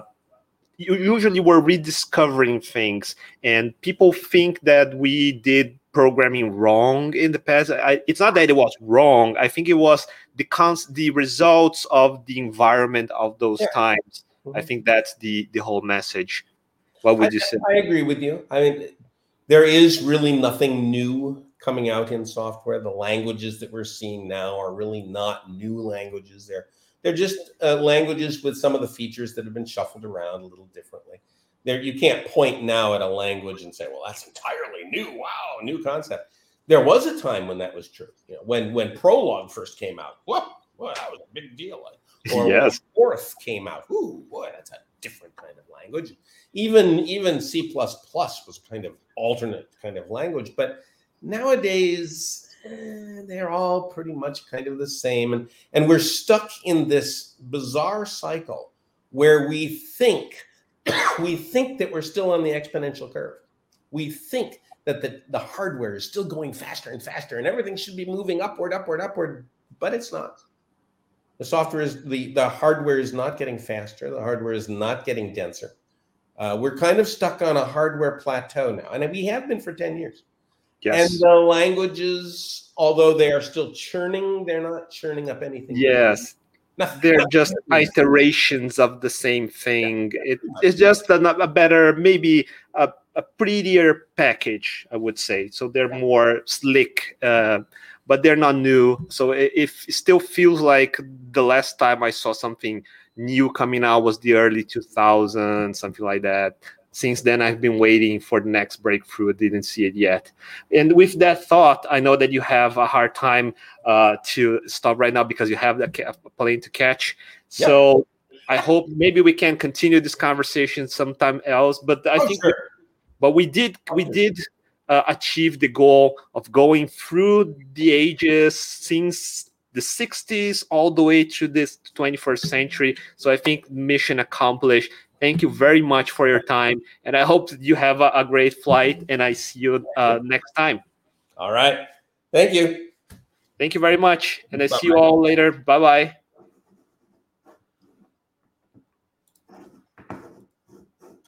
usually we're rediscovering things and people think that we did programming wrong in the past. I, it's not that it was wrong. I think it was the cons- the results of the environment of those yeah. times. Mm-hmm. i think that's the the whole message. What would I, you say? I agree with you. I mean there is really nothing new coming out in software. The languages that we're seeing now are really not new languages. They're they're just uh, languages with some of the features that have been shuffled around a little differently. There, you can't point now at a language and say, "Well, that's entirely new. Wow, new concept." There was a time when that was true. You know, when when Prolog first came out, whoa, well, that was a big deal. Or yes. Forth came out, ooh, boy, that's a different kind of language. Even even C was kind of alternate kind of language, but nowadays eh, they're all pretty much kind of the same. And, and we're stuck in this bizarre cycle where we think we think that we're still on the exponential curve. We think that the, the hardware is still going faster and faster and everything should be moving upward, upward, upward, but it's not. The software is the, the hardware is not getting faster. The hardware is not getting denser. Uh, we're kind of stuck on a hardware plateau now, and we have been for 10 years. Yes. And the languages, although they are still churning, they're not churning up anything. Yes. they're just iterations of the same thing. It, it's just a, a better, maybe a, a, prettier package, I would say. So they're more slick, uh, but they're not new. So it, it still feels like the last time I saw something new coming out was the early 2000s, something like that since then i've been waiting for the next breakthrough. I didn't see it yet. And with that thought i know that you have a hard time uh, to stop right now because you have the plane to catch. Yep. so i hope maybe we can continue this conversation sometime else but i oh, think sure. but we did we did uh, achieve the goal of going through the ages since the 60s all the way to this 21st century. So i think mission accomplished Thank you very much for your time. And I hope you have a, a great flight and I see you uh, next time. All right. Thank you. Thank you very much. And I see you all later. Bye bye.